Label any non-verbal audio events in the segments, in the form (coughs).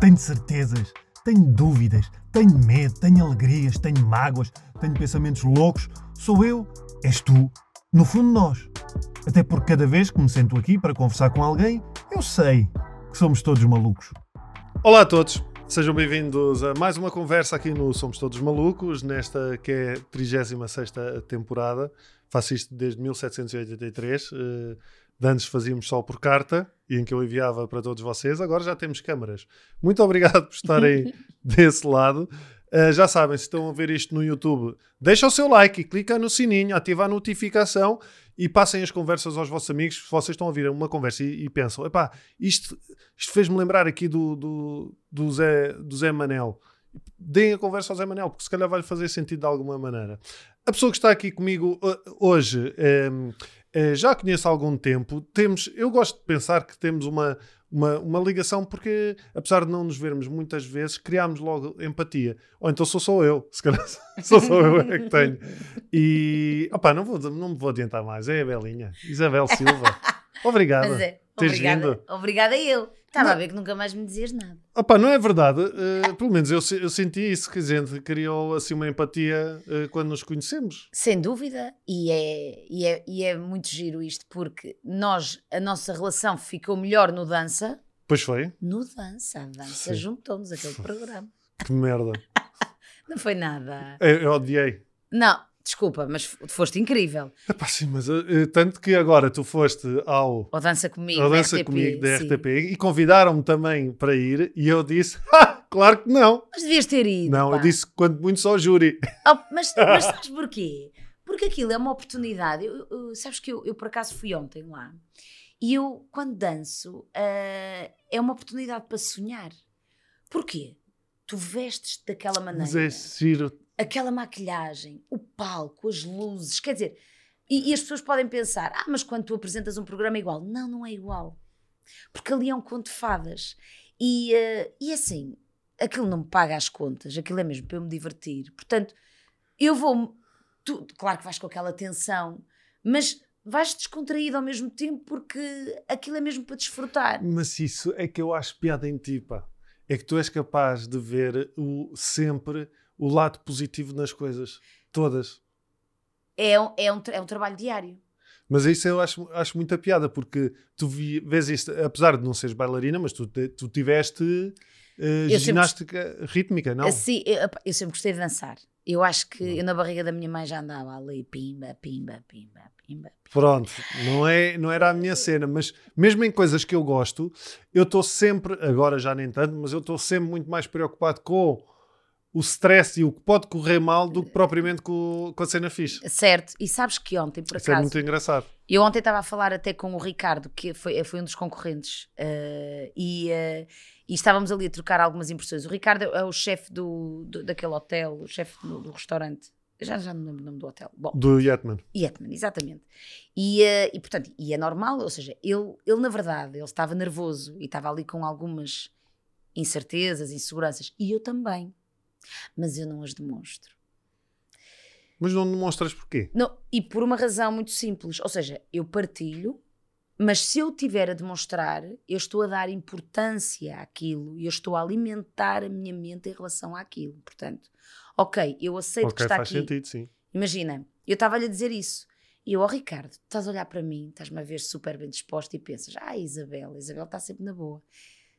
Tenho certezas, tenho dúvidas, tenho medo, tenho alegrias, tenho mágoas, tenho pensamentos loucos. Sou eu, és tu, no fundo nós. Até porque cada vez que me sento aqui para conversar com alguém, eu sei que somos todos malucos. Olá a todos, sejam bem-vindos a mais uma conversa aqui no Somos Todos Malucos, nesta que é a 36 temporada. Faço isto desde 1783. De antes fazíamos só por carta e em que eu enviava para todos vocês, agora já temos câmaras. Muito obrigado por estarem (laughs) desse lado. Uh, já sabem, se estão a ver isto no YouTube, deixa o seu like e clica no sininho, ativa a notificação e passem as conversas aos vossos amigos. Se vocês estão a ouvir uma conversa e, e pensam, epá, isto, isto fez-me lembrar aqui do, do, do, Zé, do Zé Manel. Deem a conversa ao Zé Manel, porque se calhar vai fazer sentido de alguma maneira. A pessoa que está aqui comigo uh, hoje um, uh, já conheço há algum tempo. Temos, eu gosto de pensar que temos uma, uma, uma ligação porque, apesar de não nos vermos muitas vezes, criámos logo empatia. Ou então sou só eu, se calhar (laughs) sou só eu é que tenho. E, opá, não, vou, não me vou adiantar mais, é a Belinha, Isabel Silva. (laughs) Obrigada. Mas é, obrigada, obrigada eu. Estava a ver que nunca mais me dizias nada. Opa, não é verdade. Uh, pelo menos eu, eu, senti isso, que a gente criou assim uma empatia uh, quando nos conhecemos. Sem dúvida, e é, e, é, e é muito giro isto, porque nós, a nossa relação ficou melhor no dança. Pois foi. No dança, a dança juntou-nos aquele programa. Que merda. (laughs) não foi nada. Eu, eu odiei. Não, Desculpa, mas foste incrível. Epá, sim, mas uh, tanto que agora tu foste ao. Ao Dança Comigo, ao Dança RTP, Comigo da RTP e convidaram-me também para ir e eu disse, (laughs) claro que não. Mas devias ter ido. Não, pá. eu disse quando muito só o júri. (laughs) Oh, mas, mas sabes porquê? Porque aquilo é uma oportunidade. Eu, eu, sabes que eu, eu, por acaso fui ontem lá e eu, quando danço, uh, é uma oportunidade para sonhar. Porquê? Tu vestes daquela maneira. Mas é giro aquela maquilhagem, o palco, as luzes, quer dizer, e, e, as pessoas podem pensar, ah, mas quando tu apresentas um programa é igual. Não, não é igual. Porque ali é um conto de fadas. E, uh, e assim, aquilo não me paga as contas, aquilo é mesmo para eu me divertir. Portanto, eu vou. Tu, claro que vais com aquela tensão, mas vais descontraído ao mesmo tempo porque aquilo é mesmo para desfrutar. Mas isso é que eu acho piada em ti, pá. É que tu és capaz de ver o, sempre o lado positivo nas coisas. Todas. É um, é um, é um trabalho diário. Mas isso eu acho, acho muita piada, porque tu vi, vês isto, apesar de não seres bailarina, mas tu, tu tiveste uh, ginástica sempre, rítmica, não? Sim, eu, eu, sempre gostei de dançar. Eu acho que eu na barriga da minha mãe já andava ali, pimba, pimba, pimba, pimba. Pronto, não, é, não era a minha cena, mas mesmo em coisas que eu gosto, eu estou sempre, agora já nem tanto, mas eu estou sempre muito mais preocupado com o stress e o que pode correr mal do que propriamente com, com a cena fixe. Certo, e sabes que ontem, por Isso é muito engraçado. Eu ontem estava a falar até com o Ricardo, que foi, foi um dos concorrentes, uh, e, uh, e, estávamos ali a trocar algumas impressões. O Ricardo é o chefe do, do, daquele hotel, o chefe do, do, restaurante. Já, já não lembro o nome do hotel. Bom, do Yetman. Yetman, exatamente. E, uh, e portanto, e é normal, ou seja, ele, ele na verdade, ele estava nervoso e estava ali com algumas incertezas, inseguranças, e eu também mas eu não as demonstro. Mas não demonstras porquê? Não, e por uma razão muito simples. Ou seja, eu partilho, mas se eu tiver a demonstrar, eu estou a dar importância àquilo e eu estou a alimentar a minha mente em relação àquilo. Portanto, ok, eu aceito okay, que está faz aqui. Sentido, sim. Imagina, eu estava-lhe a dizer isso. E eu, ó oh, Ricardo, estás a olhar para mim, estás-me a ver super bem disposta e pensas, ah, Isabel, Isabel está sempre na boa.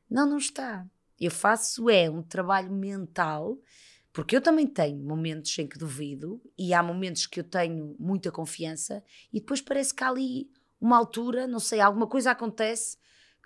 Não, não está. Eu faço é um trabalho mental, porque eu também tenho momentos em que duvido e há momentos que eu tenho muita confiança e depois parece que há ali uma altura, não sei, alguma coisa acontece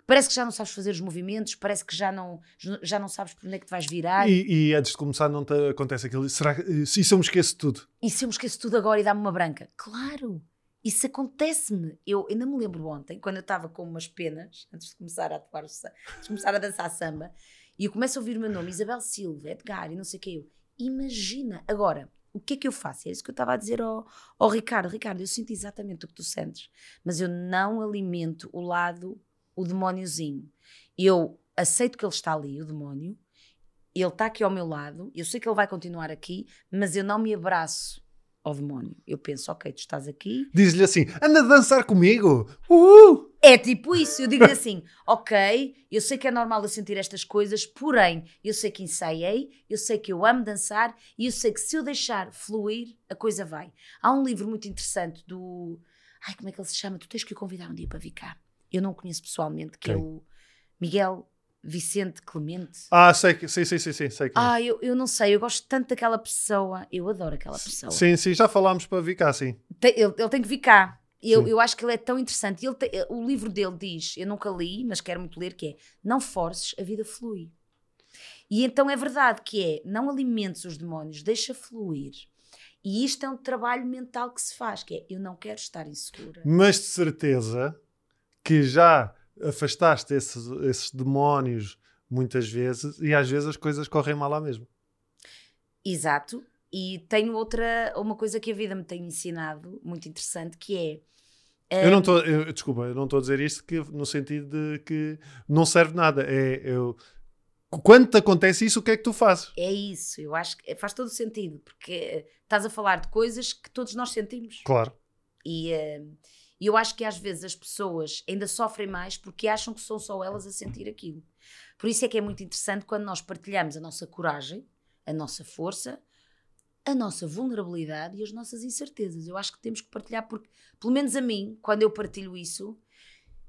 parece que já não sabes fazer os movimentos, parece que já não, já não sabes por onde é que te vais virar. E, e antes de começar não te acontece aquilo, será que, e se eu me esqueço tudo? E se eu me esqueço tudo agora e dá-me uma branca? Claro! Isso acontece-me. Eu ainda me lembro ontem, quando eu estava com umas penas, antes de começar a atuar, antes de começar a dançar samba, e eu começo a ouvir o meu nome, Isabel Silva, Edgar, e não sei o que eu. Imagina. Agora, o que é que eu faço? É isso que eu estava a dizer ao, ao Ricardo. Ricardo, eu sinto exatamente o que tu sentes, mas eu não alimento o lado, o demóniozinho. Eu aceito que ele está ali, o demónio, ele está aqui ao meu lado, eu sei que ele vai continuar aqui, mas eu não me abraço ao demónio. Eu penso, ok, tu estás aqui. Diz-lhe assim: anda a dançar comigo! Uhul! É tipo isso. Eu digo assim: ok, eu sei que é normal eu sentir estas coisas, porém, eu sei que ensaiei, eu sei que eu amo dançar e eu sei que se eu deixar fluir, a coisa vai. Há um livro muito interessante do. Ai, como é que ele se chama? Tu tens que o convidar um dia para vir cá. Eu não o conheço pessoalmente, que é Quem? o Miguel Vicente Clemente. Ah, sei que sim, sim, sim, sim, sei que Ah, eu, eu não sei, eu gosto tanto daquela pessoa, eu adoro aquela pessoa. Sim, sim, já falámos para vir cá, sim. Tem- ele, ele tem que vir cá. Eu, Sim. eu acho que ele é tão interessante. Ele tem- o livro dele diz, eu nunca li, mas quero muito ler, que é Não forces, a vida flui. E então é verdade que é, não alimentes os demónios, deixa fluir. E isto é um trabalho mental que se faz, que é, eu não quero estar insegura. Mas de certeza que já afastaste esses, esses demónios muitas vezes e às vezes as coisas correm mal lá mesmo. Exato. E tenho outra, uma coisa que a vida me tem ensinado, muito interessante, que é... Eu não estou, eu- desculpa, eu não estou a dizer isto que, no sentido de que não serve nada. É, eu, quando te acontece isso, o que é que tu fazes? É isso, eu acho que faz todo o sentido, porque eh, estás a falar de coisas que todos nós sentimos. Claro. E e eu acho que às vezes as pessoas ainda sofrem mais porque acham que são só elas a sentir aquilo. Por isso é que é muito interessante quando nós partilhamos a nossa coragem, a nossa força, a nossa vulnerabilidade e as nossas incertezas. Eu acho que temos que partilhar porque, pelo menos a mim, quando eu partilho isso,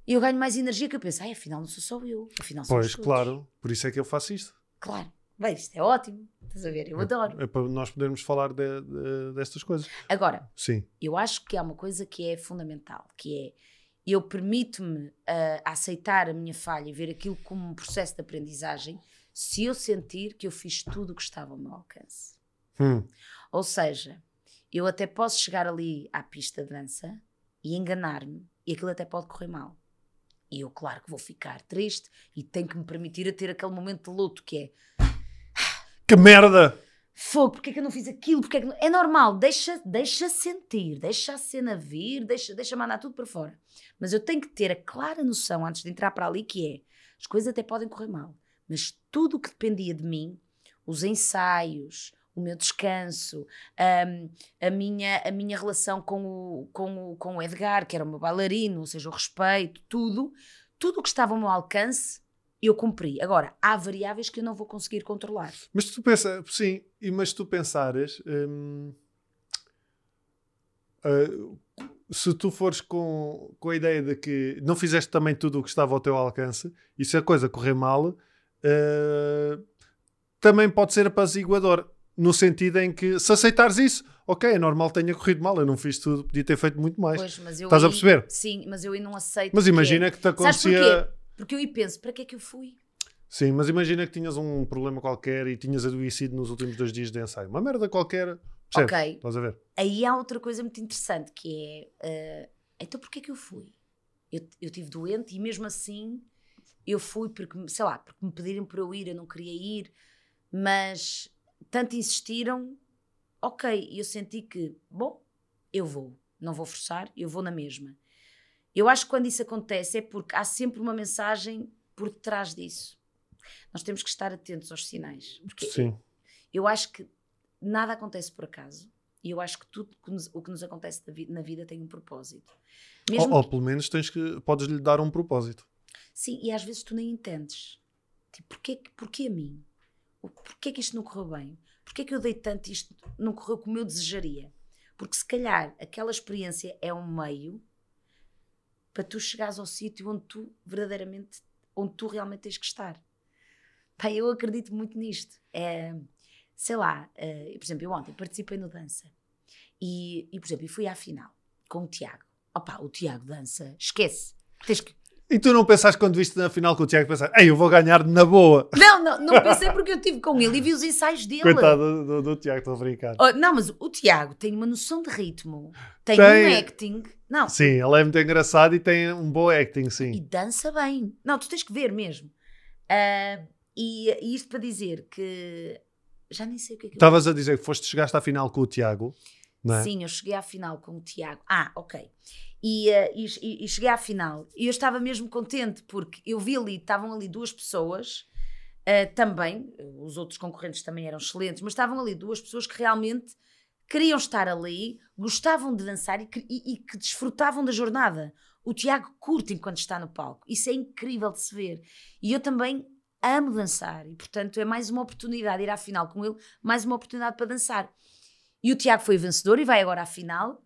eu ganho mais energia que eu penso, ai, afinal não sou só eu, afinal somos Pois, todos." claro. Por isso é que eu faço isto. Claro. Bem, isto é ótimo. Estás a ver? Eu adoro. É para nós podermos falar de- de- destas coisas. Agora, Sim. eu acho que há uma coisa que é fundamental, que é eu permito-me ah, aceitar a minha falha e ver aquilo como um processo de aprendizagem se eu sentir que eu fiz tudo o que estava ao meu alcance. Hum. Ou seja, eu até posso chegar ali à pista de dança e enganar-me e aquilo até pode correr mal. E eu, claro que vou ficar triste e tenho que me permitir a ter aquele momento de luto que é Que merda! Fogo, porque é que eu não fiz aquilo? Porque é, que não... é normal, deixa, deixa sentir, deixa a cena vir, deixa, deixa mandar tudo para fora. Mas eu tenho que ter a clara noção antes de entrar para ali que é, as coisas até podem correr mal, mas tudo o que dependia de mim, os ensaios, o meu descanso, hum, a, minha, a minha relação com o, com, o, com o Edgar, que era o meu bailarino, ou seja, o respeito, tudo, tudo o que estava ao meu alcance, eu cumpri. Agora, há variáveis que eu não vou conseguir controlar. Mas tu pensa, sim, mas tu pensares, hum, ah, se tu fores com, com a ideia de que não fizeste também tudo o que estava ao teu alcance, e se a coisa correr mal, ah, também pode ser apaziguador. No sentido em que, se aceitares isso, ok, é normal que tenha corrido mal, eu não fiz tudo, podia ter feito muito mais. Pois, mas eu Estás a aí- perceber? Sim, mas eu aí não aceito. Mas porque- imagina que te acontecia. Porque eu aí penso, para que é que eu fui? Sim, mas imagina que tinhas um problema qualquer e tinhas adoecido nos últimos dois dias de ensaio. Uma merda qualquer. Percebes? Ok. Estás a ver? Aí há outra coisa muito interessante que é, ah, então porquê é que eu fui? Eu, eu tive doente e mesmo assim eu fui porque, sei lá, porque me pediram para eu ir, eu não queria ir, mas tanto insistiram, ok, eu senti que, bom, eu vou, não vou forçar, eu vou na mesma. Eu acho que quando isso acontece é porque há sempre uma mensagem por detrás disso. Nós temos que estar atentos aos sinais. Porque Sim. eu acho que nada acontece por acaso. E eu acho que tudo que nos- o que nos acontece na vi- na vida tem um propósito. Mesmo Ou, ou que- pelo menos tens que, podes lhe dar um propósito. Sim, e às vezes tu nem entendes. Tipo, porquê, porquê a mim? Porquê que isto não correu bem? Porquê que eu dei tanto isto não correu como eu desejaria? Porque se calhar aquela experiência é um meio para tu chegares ao sítio onde tu verdadeiramente, onde tu realmente tens que estar. Pá, eu acredito muito nisto. É, sei lá, eh, por exemplo, eu ontem participei no dança e, e, por exemplo, fui à final com o Tiago. Opa, o Tiago dança, esquece. Tens que, E tu não pensaste quando viste na final com o Tiago, pensaste, ei, eu vou ganhar na boa. (laughs) Não, não, não pensei porque eu estive com ele e vi os ensaios dele. Coitado do, do, do Tiago, estou a brincar. Oh, não, mas o Tiago tem uma noção de ritmo, tem, Tem. um acting, não, Sim, ele é muito engraçado e tem um bom acting, e sim. dança bem. Não, tu tens que ver mesmo. Ah, e, e isto para dizer que já nem sei o que é que Estavas a dizer que foste, chegaste à final com o Tiago, é? Sim, eu cheguei à final com o Tiago. Ah, ok. E, eh, e, e- cheguei à final e eu estava mesmo contente porque eu vi ali, estavam ali duas pessoas eh, também, os outros concorrentes também eram excelentes, mas estavam ali duas pessoas que realmente queriam estar ali, gostavam de dançar e que, e- e que desfrutavam da jornada. O Tiago curte enquanto está no palco. Isso é incrível de se ver. E eu também amo dançar. E, portanto, é mais uma oportunidade ir à final com ele, mais uma oportunidade para dançar. E o Tiago foi vencedor e vai agora à final.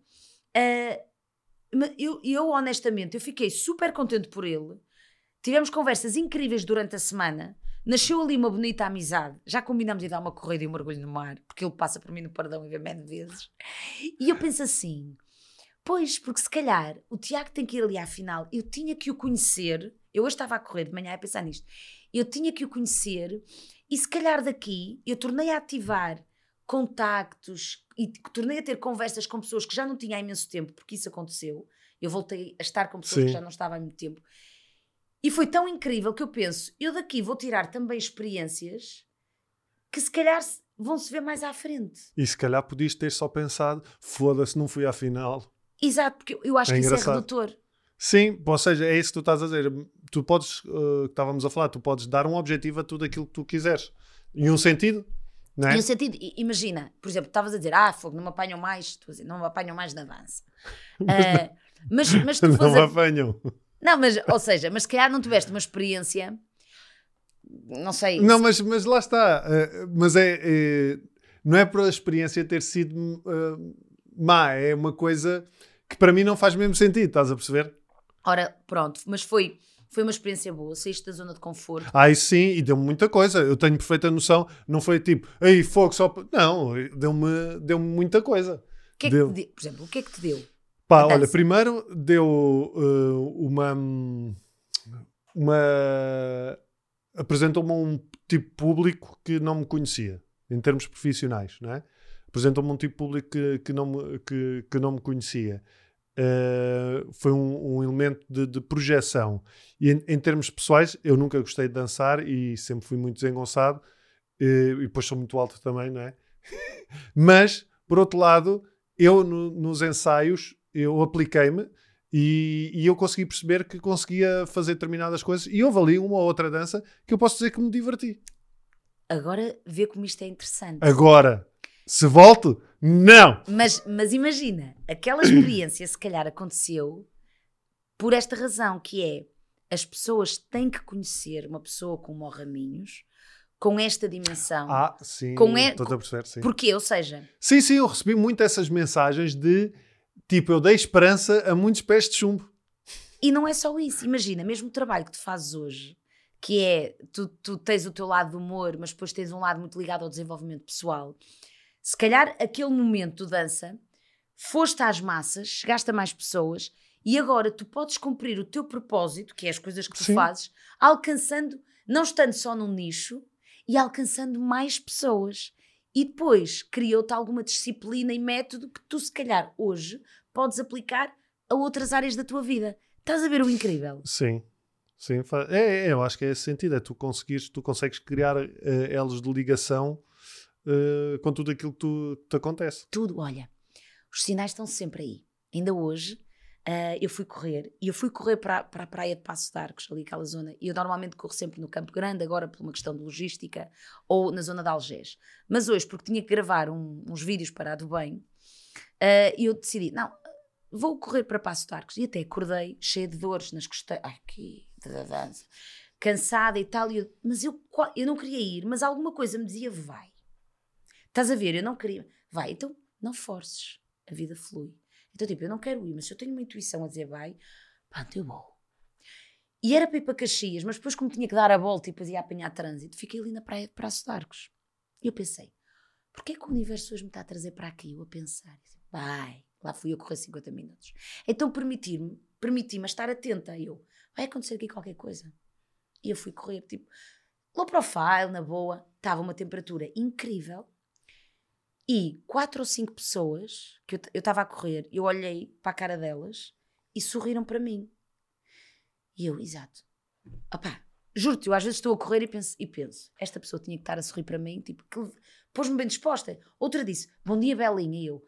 Mas eu, eu, honestamente, eu fiquei super contente por ele. Tivemos conversas incríveis durante a semana. Nasceu ali uma bonita amizade. Já combinamos de dar uma corrida e um mergulho no mar, porque ele passa por mim no pardão e vê de vezes. E eu penso assim: pois, porque se calhar o Tiago tem que ir ali à final. Eu tinha que o conhecer. Eu hoje estava a correr de manhã a pensar nisto. Eu tinha que o conhecer e se calhar daqui eu tornei a ativar contactos e tornei a ter conversas com pessoas que já não tinha há imenso tempo, porque isso aconteceu. Eu voltei a estar com pessoas Sim. que já não estava há muito tempo. E foi tão incrível que eu penso, eu daqui vou tirar também experiências que se calhar vão se ver mais à frente. E se calhar podias ter só pensado, foda-se, não fui à final. Exato, porque eu- acho É que isso é engraçado. redutor. Sim, ou seja, é isso que tu estás a dizer. Tu podes, uh, que estávamos a falar, tu podes dar um objetivo a tudo aquilo que tu quiseres. Em um sentido, não é? Um sentido, imagina, por exemplo, estavas a dizer, ah, fogo, não me apanham mais, estou a dizer, não me apanham mais na dança. Ah, (laughs) mas, mas tu não me a- apanham. Não, mas, ou seja, mas se calhar não tiveste uma experiência, não sei. Não, mas, mas lá está. Uh, mas é, é- Não é por a experiência ter sido uh, má, é uma coisa que para mim não faz mesmo sentido, estás a perceber? Ora, pronto, mas foi, foi uma experiência boa, saíste da zona de conforto. Ah, isso sim, e deu-me muita coisa. Eu tenho perfeita noção. Não foi tipo, ei, fogo só. pa-" Não, deu-me deu muita coisa. Que é que Deu. te deu? Por exemplo, o que é que te deu? Pá, olha, primeiro deu uh, uma. uma apresentou-me um tipo de público que não me conhecia, em termos profissionais, não é? Apresentou-me um tipo de público que, que, não, me, que, que não me conhecia. Uh, foi um, um elemento de, de projeção. E em, em termos pessoais, eu nunca gostei de dançar e sempre fui muito desengonçado. eh, e depois sou muito alto também, não é? (laughs) Mas, por outro lado, eu no- nos ensaios eu apliquei-me e, e eu consegui perceber que conseguia fazer determinadas coisas e houve ali uma ou outra dança que eu posso dizer que me diverti. Agora vê como isto é interessante. Agora, se volto, não! Mas, mas imagina, aquela experiência se calhar aconteceu por esta razão, que é as pessoas têm que conhecer uma pessoa como o Raminhos com esta dimensão. Ah, sim, Com e- estou a perceber, sim. Porquê? Ou seja, Sim, sim, eu recebi muito essas mensagens de tipo, eu dei esperança a muitos pés de chumbo. E não é só isso. Imagina, mesmo o trabalho que tu fazes hoje, que é tu, tu tens o teu lado do humor, mas depois tens um lado muito ligado ao desenvolvimento pessoal. Se calhar aquele momento de dança, foste às massas, chegaste a mais pessoas e agora tu podes cumprir o teu propósito, que é as coisas que tu Sim. fazes, alcançando, não estando só num nicho e alcançando mais pessoas. E depois criou-te alguma disciplina e método que tu, se calhar, hoje podes aplicar a outras áreas da tua vida. Estás a ver o incrível? Sim. Sim, é, é, eu acho que é esse sentido. É tu conseguires, tu consegues criar eh, elos de ligação eh, com tudo aquilo que tu, que te acontece. Tudo, olha, os sinais estão sempre aí. Ainda hoje ah, eu fui correr e eu fui correr para, para a praia de Passo de Arcos, ali aquela zona. E eu normalmente corro sempre no Campo Grande, agora por uma questão de logística, ou na zona de Algés. Mas hoje, porque tinha que gravar um- uns vídeos para a do bem, ah, eu decidi, não, vou correr para Passo de Arcos. E até acordei cheia de dores nas costas. Ai, que da dança. Cansada e tal. E eu- mas eu, eu não queria ir, mas alguma coisa me dizia, vai. Estás a ver? Eu não queria. Vai, então não forces. A vida flui. Então, tipo, eu não quero ir, mas se eu tenho uma intuição a dizer vai, pronto, eu vou. E era para ir para Caxias, mas depois, como tinha que dar a volta e depois ia apanhar trânsito, fiquei ali na praia de Praça de Arcos. E eu pensei, porquê que o universo hoje me está a trazer para aqui? Eu a pensar, vai, lá fui eu correr 50 minutos. Então, permitir-me, permiti-me estar atenta. Eu, vai acontecer aqui qualquer coisa. E eu fui correr, tipo, low profile, na boa, estava uma temperatura incrível. E quatro ou cinco pessoas que eu estava a correr, eu olhei para a cara delas e sorriram para mim. E eu, exato. Opá, juro-te, eu às vezes estou a correr e penso, e penso, esta pessoa tinha que estar a sorrir para mim, tipo, pôs-me bem disposta. Outra disse, bom dia, Belinha. E eu,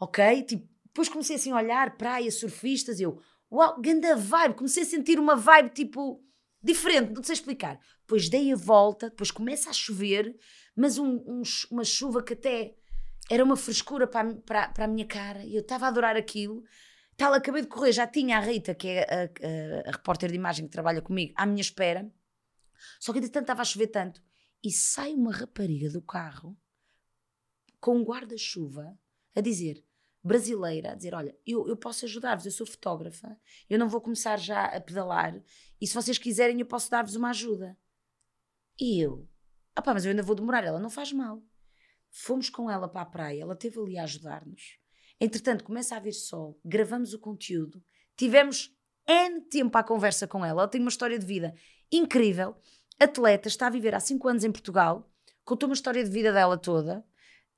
ok, tipo, depois comecei assim a olhar, praia, surfistas, e eu, uau, ganda vibe, comecei a sentir uma vibe tipo diferente, não sei explicar. Depois dei a volta, depois começa a chover, mas um- um uma chuva que até era uma frescura para, a- para, para a minha cara e eu estava a adorar aquilo. Tal, acabei de correr, já tinha a Rita, que é a, a- a repórter de imagem que trabalha comigo, à minha espera. Só que entretanto estava a chover tanto. E sai uma rapariga do carro com um guarda-chuva a dizer, brasileira, a dizer: Olha, eu, eu posso ajudar-vos, eu sou fotógrafa, eu não vou começar já a pedalar e se vocês quiserem eu posso dar-vos uma ajuda. E eu, ah pá, mas eu ainda vou demorar, ela não faz mal. Fomos com ela para a praia, ela esteve ali a ajudar-nos. Entretanto, começa a haver sol, gravamos o conteúdo, tivemos N tempo à conversa com ela. Ela tem uma história de vida incrível. Atleta, está a viver há 5 anos em Portugal, contou uma história de vida dela toda.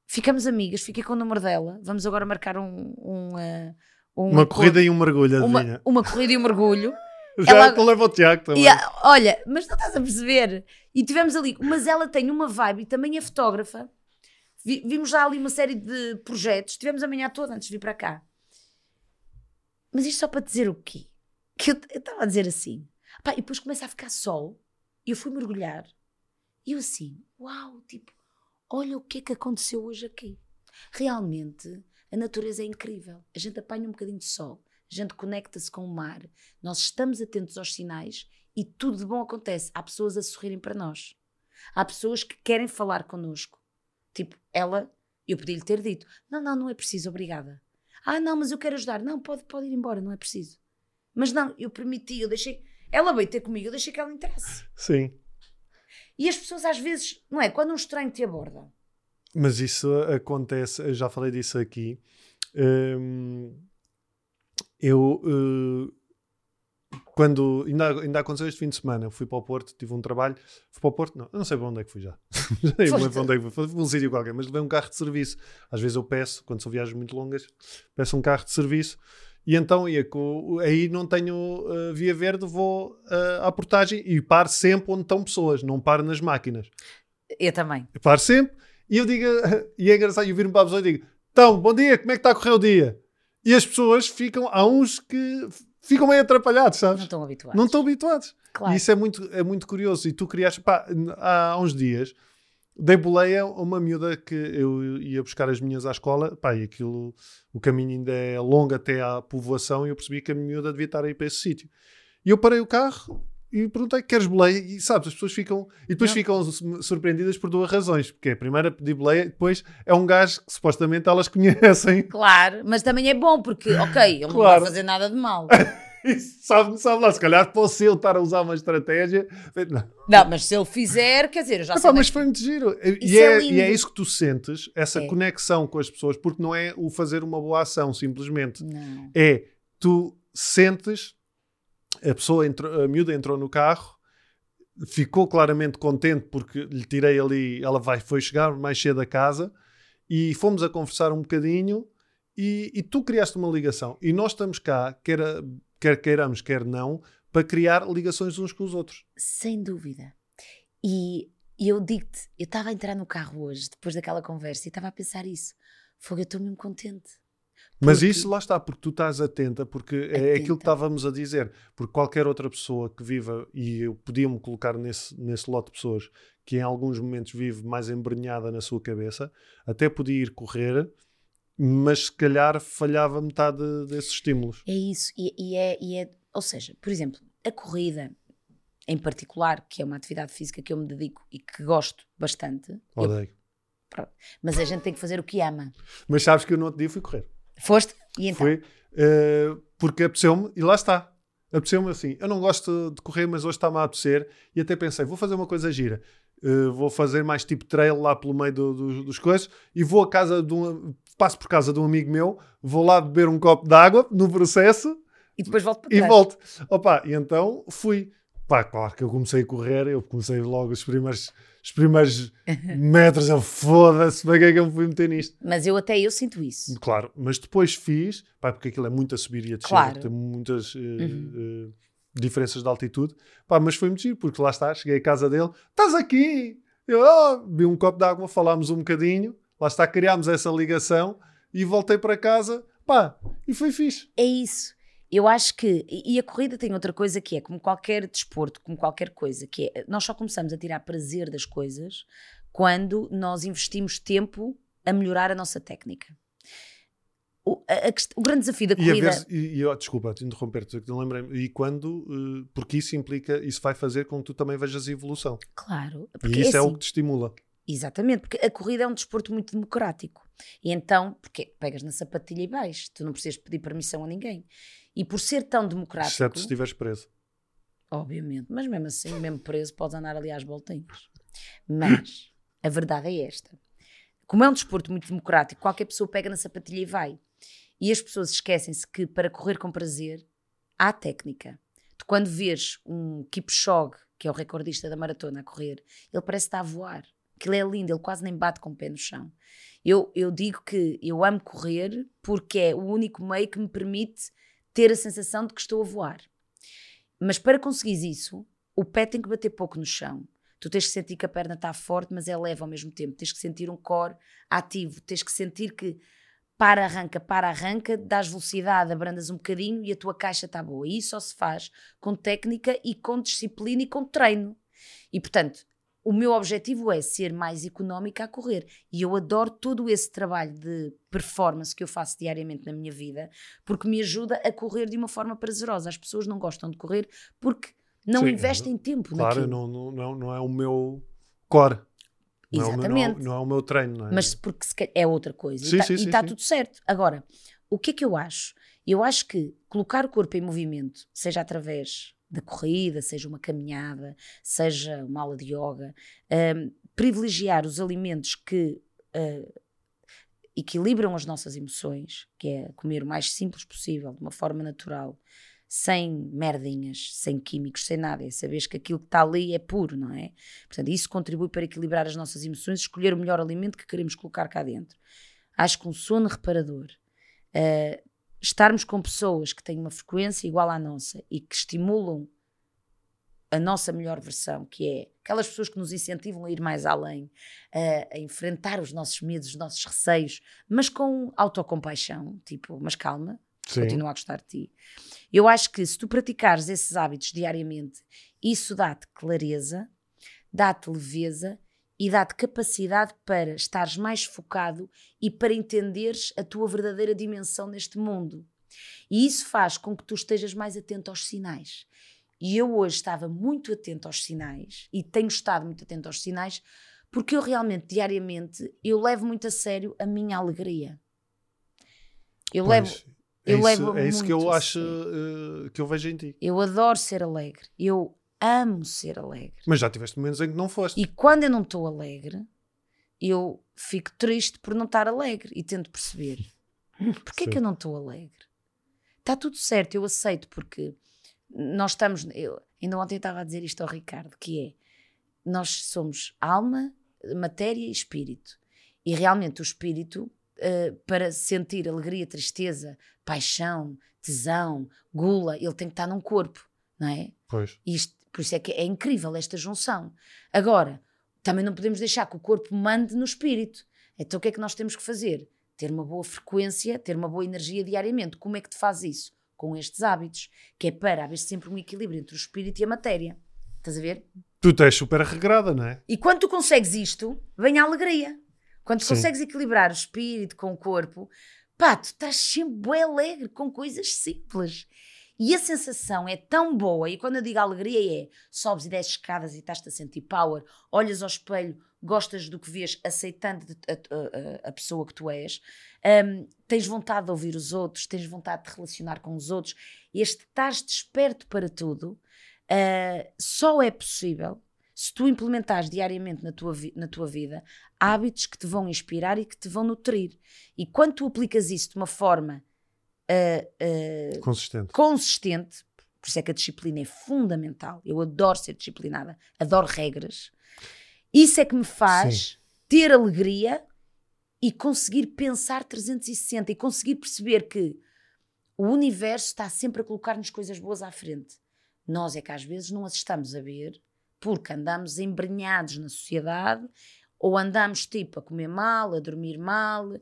Ficamos amigas, fiquei com o número dela. Vamos agora marcar um. um, eh, um Uma corrida e um mergulho, uma, uma corrida e um mergulho. (laughs) Já ela- ela... leva o Tiago também. Ah, olha, mas não estás a perceber? E tivemos ali, mas ela tem uma vibe e também é fotógrafa. Vi- vimos já ali uma série de projetos, tivemos a manhã toda antes de vir para cá. Mas isto só para dizer o quê? Que eu estava a dizer assim. Pá, e depois começa a ficar sol e eu fui mergulhar. E eu assim, uau, tipo, olha o que é que aconteceu hoje aqui. Realmente, a natureza é incrível. A gente apanha um bocadinho de sol, a gente conecta-se com o mar, nós estamos atentos aos sinais e tudo de bom acontece. Há pessoas a sorrirem para nós. Há pessoas que querem falar connosco. Tipo, ela, eu podia-lhe ter dito: não, não, não é preciso, obrigada. Ah, não, mas eu quero ajudar. Não, pode, pode ir embora, não é preciso. Mas não, eu permiti, eu deixei. Ela veio ter comigo, eu deixei que ela entrasse. Sim. E as pessoas às vezes, não é? Quando um estranho te aborda, Mas isso acontece, eu já falei disso aqui. Hum, eu, eh, quando ainda, ainda aconteceu este fim de semana, eu fui para o Porto, tive um trabalho. Fui para o Porto, não, não sei para onde é que fui já. (laughs) Lembro Foste. para onde é que fui. Fui para um sítio qualquer, mas levei um carro de serviço. Às vezes eu peço, quando são viagens muito longas, peço um carro de serviço. E então ia com, aí não tenho eh, via verde, vou eh, à portagem e paro sempre onde estão pessoas, não paro nas máquinas. eu também. Eu paro sempre e eu digo, (laughs) e é engraçado, eu viro-me para a pessoa e digo: Então, bom dia, como é que está a correr o dia? E as pessoas ficam, há uns que ficam meio atrapalhados, Não sabes? estão habituados. Não estão habituados. Claro. E isso é muito, é muito curioso. E tu criaste, pá, há uns dias, dei boleia a uma miúda que eu ia buscar as minhas à escola, pá, e aquilo, o caminho ainda é longo até à povoação, e eu percebi que a miúda devia estar aí para esse sítio. E eu parei o carro e perguntei: queres boleia? E sabes, as pessoas ficam. E depois Não. ficam su- surpreendidas por duas razões. Porque é, a pedir boleia, e depois é um gajo que supostamente elas (laughs) conhecem. Claro, mas também é bom porque, ok, ele não Claro. vai fazer nada de mal. (laughs) Sabe, sabe lá, se calhar posso eu estar a usar uma estratégia. Não. Não, mas se ele fizer, quer dizer, eu já Epá, sei. mas foi muito giro. E é, é e é isso que tu sentes, essa É. conexão com as pessoas, porque não é o fazer uma boa ação, simplesmente. Não. É tu sentes, a pessoa entrou, a miúda entrou no carro, ficou claramente contente porque lhe tirei ali, ela vai, foi chegar mais cedo a casa e fomos a conversar um bocadinho e, e tu criaste uma ligação. E nós estamos cá, quer, quer queiramos, quer não, para criar ligações uns com os outros. Sem dúvida. E, e eu digo-te, eu estava a entrar no carro hoje, depois daquela conversa, e estava a pensar isso. Fogo, eu estou mesmo contente. Mas Porque- isso lá está, porque tu estás atenta, porque é Atenta. aquilo que estávamos a dizer. Porque qualquer outra pessoa que viva, e eu podia-me colocar nesse, nesse lote de pessoas que em alguns momentos vive mais embrenhada na sua cabeça, até podia ir correr, mas se calhar falhava metade desses estímulos. É isso. E, e é, e é. Ou seja, por exemplo, a corrida, em particular, que é uma atividade física que eu me dedico e que gosto bastante, eu- Odeio. mas a gente tem que fazer o que ama. Mas sabes que eu no outro dia fui correr. Foste? E então? Foi eh, porque apeteceu-me e lá está. Apeteceu-me assim. Eu não gosto de correr, mas hoje está-me a apetecer e até pensei, vou fazer uma coisa gira. Eh, vou fazer mais tipo trail lá pelo meio do- do- dos coisas e vou a casa de um. Passo por casa de um amigo meu, vou lá beber um copo de água no processo E depois volto para e trás. volto. Opa, e então fui. Pá, claro que eu comecei a correr, eu comecei logo os primeiros, os primeiros metros, eu foda-se, para que é que eu me fui meter nisto? Mas eu até eu sinto isso. Claro, mas depois fiz, pá, porque aquilo é muito a subir e a descer, Claro. tem muitas eh, Uhum. eh, diferenças de altitude, pá, mas foi muito giro, porque lá está, cheguei à casa dele, estás aqui, eu oh, bebi um copo de água, falámos um bocadinho, lá está, criámos essa ligação e voltei para casa, pá, e foi fixe. É isso. Eu acho que. E e a corrida tem outra coisa que é, como qualquer desporto, como qualquer coisa, que é. Nós só começamos a tirar prazer das coisas quando nós investimos tempo a melhorar a nossa técnica. O, a- a o grande desafio da E corrida. ver, se- e, e, desculpa, te interromper-te, não lembrei E quando, eh, porque isso implica, isso vai fazer com que tu também vejas a evolução. Claro, E porque isso é, é o assim, que te estimula. Exatamente, porque a corrida é um desporto muito democrático. E então, porque pegas na sapatilha e vais, tu não precisas pedir permissão a ninguém. E por ser tão democrático, Exceto se estiveres preso. obviamente, mas mesmo assim, mesmo preso, podes andar ali às voltinhas. Mas a verdade é esta: como é um desporto muito democrático, qualquer pessoa pega na sapatilha e vai. E as pessoas esquecem-se que para correr com prazer há técnica. Tu, quando vês um Kipchoge, que é o recordista da maratona, a correr, ele parece estar a voar. Aquilo é lindo, ele quase nem bate com o pé no chão. Eu, eu digo que eu amo correr porque é o único meio que me permite ter a sensação de que estou a voar. Mas para conseguires isso, o pé tem que bater pouco no chão. Tu tens que sentir que a perna está forte, mas é leve ao mesmo tempo. Tens que sentir um core ativo. Tens que sentir que para, arranca, para, arranca, dás velocidade, abrandas um bocadinho e a tua caixa está boa. E isso só se faz com técnica e com disciplina e com treino. E portanto, o meu objetivo é ser mais económica a correr. E eu adoro todo esse trabalho de performance que eu faço diariamente na minha vida, porque me ajuda a correr de uma forma prazerosa. As pessoas não gostam de correr porque não Sim, investem tempo Claro, naquilo. não, não, não, não é o meu core. Não é o meu- Não é, Exatamente. não é o meu treino, não é? Mas porque é outra coisa. Sim, e sim, sim, está sim. tudo certo. Agora, o que é que eu acho? Eu acho que colocar o corpo em movimento, seja através da corrida, seja uma caminhada, seja uma aula de yoga, hum, privilegiar os alimentos que uh, equilibram as nossas emoções, que é comer o mais simples possível, de uma forma natural, sem merdinhas, sem químicos, sem nada. É saber que aquilo que está ali é puro, não é? Portanto, isso contribui para equilibrar as nossas emoções, escolher o melhor alimento que queremos colocar cá dentro. Acho que um sono reparador, uh, estarmos com pessoas que têm uma frequência igual à nossa e que estimulam a nossa melhor versão, que é aquelas pessoas que nos incentivam a ir mais além, a, a enfrentar os nossos medos, os nossos receios, mas com autocompaixão, tipo, mas calma, Sim. continuo a gostar de ti. Eu acho que se tu praticares esses hábitos diariamente, isso dá-te clareza, dá-te leveza e dá-te capacidade para estares mais focado e para entenderes a tua verdadeira dimensão neste mundo. E isso faz com que tu estejas mais atento aos sinais. E eu hoje estava muito atento aos sinais e tenho estado muito atento aos sinais porque eu realmente, diariamente, eu levo muito a sério a minha alegria. Eu Pois, levo, é eu isso, levo é isso que eu acho eh, que eu vejo em ti. eu adoro ser alegre. Eu amo ser alegre. Mas já tiveste momentos em que não foste. E quando eu não estou alegre, eu fico triste por não estar alegre e tento perceber. (laughs) Porquê Sim. que eu não estou alegre? Está tudo certo, eu aceito, porque nós estamos. Eu, ainda ontem eu estava a dizer isto ao Ricardo, que é nós somos alma, matéria e espírito. E realmente o espírito, eh, para sentir alegria, tristeza, paixão, tesão, gula, ele tem que estar num corpo, não é? Pois. Isto, por isso é que é incrível esta junção. Agora, também não podemos deixar que o corpo mande no espírito. Então o que é que nós temos que fazer? Ter uma boa frequência, ter uma boa energia diariamente. Como é que te faz isso? Com estes hábitos, que é para haver sempre um equilíbrio entre o espírito e a matéria. Estás a ver? Tu tens super regrada, não é? E quando tu consegues isto, vem a alegria. Quando tu Sim. consegues equilibrar o espírito com o corpo, pá, tu estás sempre bem alegre com coisas simples. E a sensação é tão boa, e quando eu digo alegria é sobes e desces escadas e estás-te a sentir power, olhas ao espelho, gostas do que vês, aceitando a, a- a- pessoa que tu és, hum, tens vontade de ouvir os outros, tens vontade de relacionar com os outros, este estás desperto para tudo, ah, só é possível se tu implementares diariamente na tua, na tua vida hábitos que te vão inspirar e que te vão nutrir. E quando tu aplicas isso de uma forma ah, Consistente. consistente, por isso é que a disciplina é fundamental. Eu adoro ser disciplinada, adoro regras. Isso é que me faz ter alegria e conseguir pensar 360 e conseguir perceber que o universo está sempre a colocar-nos coisas boas à frente. Nós é que às vezes não as estamos a ver porque andamos embrenhados na sociedade ou andamos tipo a comer mal, a dormir mal,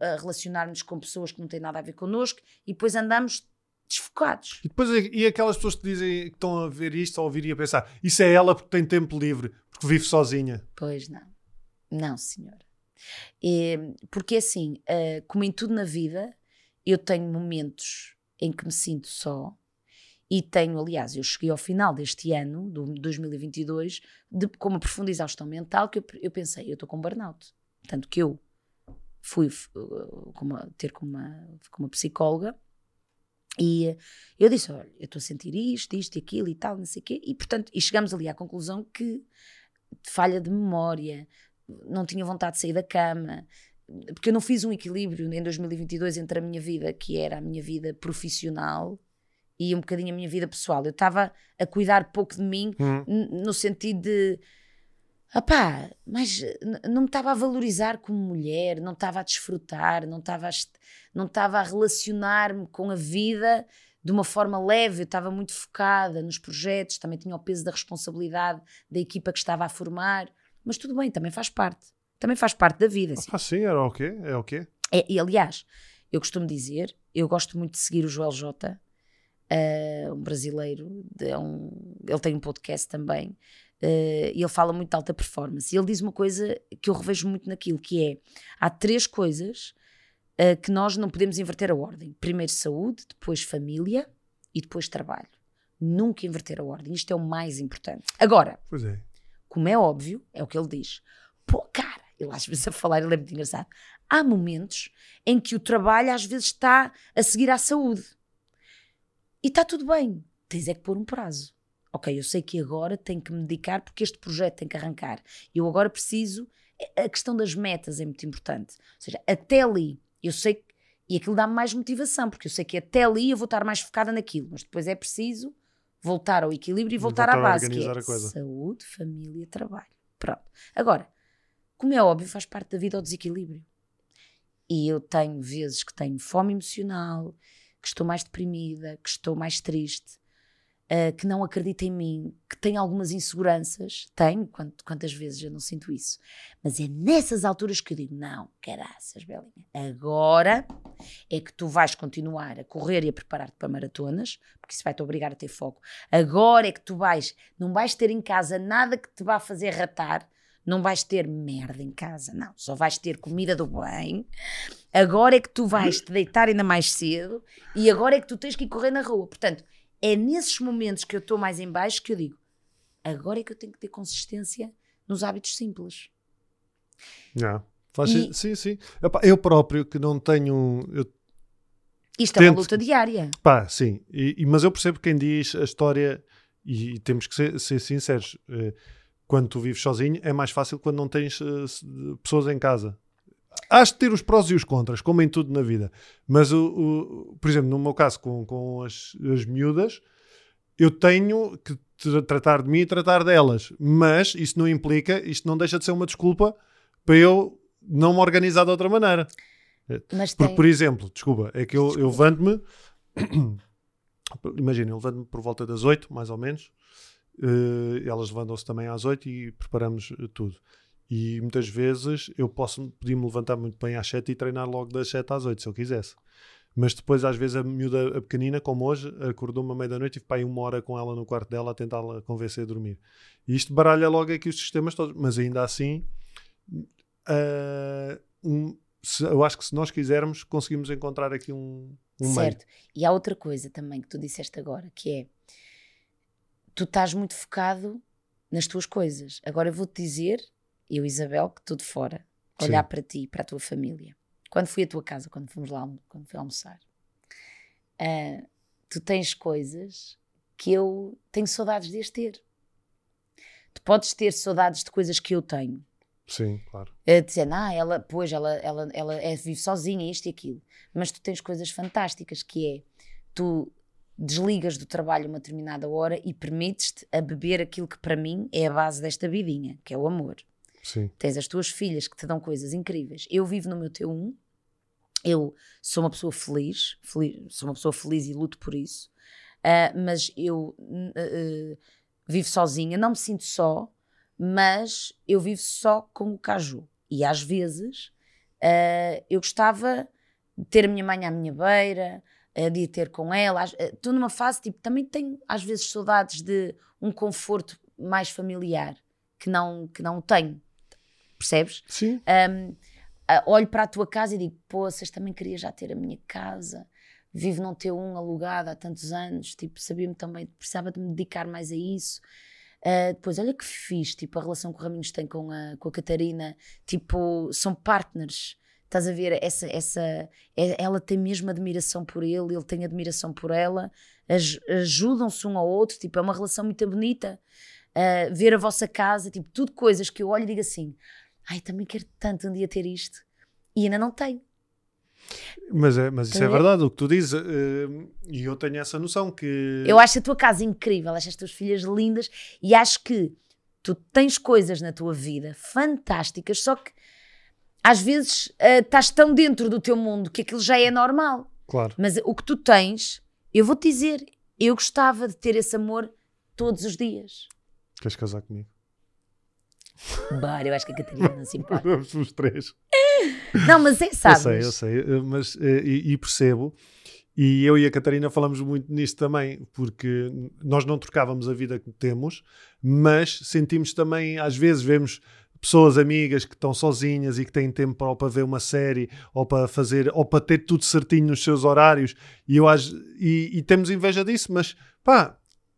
a relacionar-nos com pessoas que não têm nada a ver connosco e depois andamos desfocados. E depois e aquelas pessoas que dizem que estão a ver isto a ouvir e a pensar isso é ela porque tem tempo livre, porque vive sozinha. Pois não. Não, senhora. E, porque assim, uh, como em tudo na vida, eu tenho momentos em que me sinto só. E tenho, aliás, eu cheguei ao final deste ano, do 2022, de, com uma profunda exaustão mental, que eu, eu pensei, eu estou com burnout. Tanto que eu fui uh, com uma, ter com uma, com uma psicóloga e eu disse: Olha, eu estou a sentir isto, isto e aquilo e tal, não sei o quê. E, portanto, e chegamos ali à conclusão que falha de memória, não tinha vontade de sair da cama, porque eu não fiz um equilíbrio em 2022 entre a minha vida, que era a minha vida profissional, e um bocadinho a minha vida pessoal. Eu estava a cuidar pouco de mim, hum. no sentido de. Opá, mas não me estava a valorizar como mulher, não estava a desfrutar, não estava a, não estava a relacionar-me com a vida de uma forma leve, eu estava muito focada nos projetos, também tinha o peso da responsabilidade da equipa que estava a formar, mas tudo bem, também faz parte. Também faz parte da vida. Assim. Ah, sim, era o quê? É o quê? É, e aliás, eu costumo dizer, eu gosto muito de seguir o Joel J, uh, um brasileiro, de, um, ele tem um podcast também, uh, e ele fala muito de alta performance. E ele diz uma coisa que eu revejo muito naquilo, que é, há três coisas uh, que nós não podemos inverter a ordem. Primeiro saúde, depois família e depois trabalho. Nunca inverter a ordem. Isto é o mais importante. Agora, é. como é óbvio, é o que ele diz. Pô, cara, ele às vezes a falar, ele é muito engraçado. Há momentos em que o trabalho às vezes está a seguir à saúde. E está tudo bem. Tens é que pôr um prazo. Ok, eu sei que agora tenho que me dedicar porque este projeto tem que arrancar. Eu agora preciso. A questão das metas é muito importante. Ou seja, até ali, eu sei que. E aquilo dá-me mais motivação, porque eu sei que até ali eu vou estar mais focada naquilo. Mas depois é preciso voltar ao equilíbrio e voltar, voltar à base, que é saúde, família, trabalho. Pronto. Agora, como é óbvio, faz parte da vida o desequilíbrio. E eu tenho vezes que tenho fome emocional, que estou mais deprimida, que estou mais triste, uh, que não acredito em mim, que tenho algumas inseguranças. Tenho, quantas vezes eu não sinto isso. Mas é nessas alturas que eu digo: não, caraças, Belinha, agora é que tu vais continuar a correr e a preparar-te para maratonas, porque isso vai-te obrigar a ter foco. Agora é que tu vais, não vais ter em casa nada que te vá fazer ratar não vais ter merda em casa, não. Só vais ter comida do bem. Agora é que tu vais te deitar ainda mais cedo e agora é que tu tens que ir correr na rua. Portanto, é nesses momentos que eu estou mais em baixo que eu digo: agora é que eu tenho que ter consistência nos hábitos simples. Não. Faz e, sim, sim. Eu próprio que não tenho. Isto tento, é uma luta diária. Pá, sim. E, mas eu percebo quem diz a história, e, temos que ser, ser sinceros. Uh, quando tu vives sozinho, é mais fácil quando não tens uh, pessoas em casa. Has de ter os prós e os contras, como em tudo na vida. Mas, o, o por exemplo, no meu caso, com, com as, as miúdas, eu tenho que tratar de mim e tratar delas. Mas isso não implica, isto não deixa de ser uma desculpa para eu não me organizar de outra maneira. Mas Porque, tem... por exemplo, desculpa, é que eu, eu levanto-me. (coughs) Imagina, eu levanto-me por volta das 8, mais ou menos. Uh, elas levantam-se também às 8 e preparamos uh, tudo. E muitas vezes eu posso podia-me levantar muito bem às 7 e treinar logo das 7 às 8, se eu quisesse. Mas depois, às vezes, a miúda a pequenina, como hoje, acordou-me à meia-noite e tive para uma hora com ela no quarto dela a tentá-la convencer a dormir. E isto baralha logo aqui os sistemas todos. Mas ainda assim, uh, um, se, eu acho que se nós quisermos, conseguimos encontrar aqui um, um certo. meio. E há outra coisa também que tu disseste agora, que é tu estás muito focado nas tuas coisas. Agora eu vou-te dizer, eu, Isabel, que estou de fora, olhar Sim. para ti, para a tua família. Quando fui à tua casa, quando fomos lá, quando fui almoçar, uh, tu tens coisas que eu tenho saudades de as ter. Tu podes ter saudades de coisas que eu tenho. Sim, claro. Uh, dizendo, ah, ela, pois, ela, ela, ela é, vive sozinha, isto e aquilo. Mas tu tens coisas fantásticas, que é, tu desligas do trabalho uma determinada hora e permites-te a beber aquilo que para mim é a base desta vidinha, que é o amor. Sim. Tens as tuas filhas que te dão coisas incríveis. Eu vivo no meu T1, eu sou uma pessoa feliz, feliz sou uma pessoa feliz e luto por isso, uh, mas eu uh, vivo sozinha, não me sinto só, mas eu vivo só com o caju. E às vezes eu gostava de ter a minha mãe à minha beira, de ter com ela. Estou numa fase, tipo, também tenho às vezes saudades de um conforto mais familiar que não, que não tenho. Percebes? Sim. Um, olho para a tua casa e digo, poças, também queria já ter a minha casa. Vivo não ter um alugado há tantos anos, tipo, sabia-me também, precisava de me dedicar mais a isso. Uh, depois, olha que fiz, tipo, a relação que o Raminhos tem com a, com a Catarina, tipo, são partners. Estás a ver? Essa, essa, é, ela tem mesmo admiração por ele, ele tem admiração por ela, ajudam-se um ao outro, tipo, é uma relação muito bonita. Uh, ver a vossa casa, tipo, tudo coisas que eu olho e digo assim: ai, também quero tanto um dia ter isto, e ainda não tenho. Mas, é, mas isso é verdade, o que tu dizes, uh, e eu tenho essa noção que. Eu acho a tua casa incrível, acho as tuas filhas lindas, e acho que tu tens coisas na tua vida fantásticas, só que às vezes uh, estás tão dentro do teu mundo que aquilo já é normal. Claro. Mas o que tu tens, eu vou-te dizer, eu gostava de ter esse amor todos os dias. Queres casar comigo? Bora, eu acho que a Catarina não se importa. (laughs) Vamos os três. Não, mas é, sabes. Eu sei, eu sei, mas, eh, e, e percebo. E eu e a Catarina falamos muito nisto também, porque nós não trocávamos a vida que temos, mas sentimos também, às vezes, vemos pessoas amigas que estão sozinhas e que têm tempo para, para ver uma série ou para fazer ou para ter tudo certinho nos seus horários e eu e, e temos inveja disso, mas pá.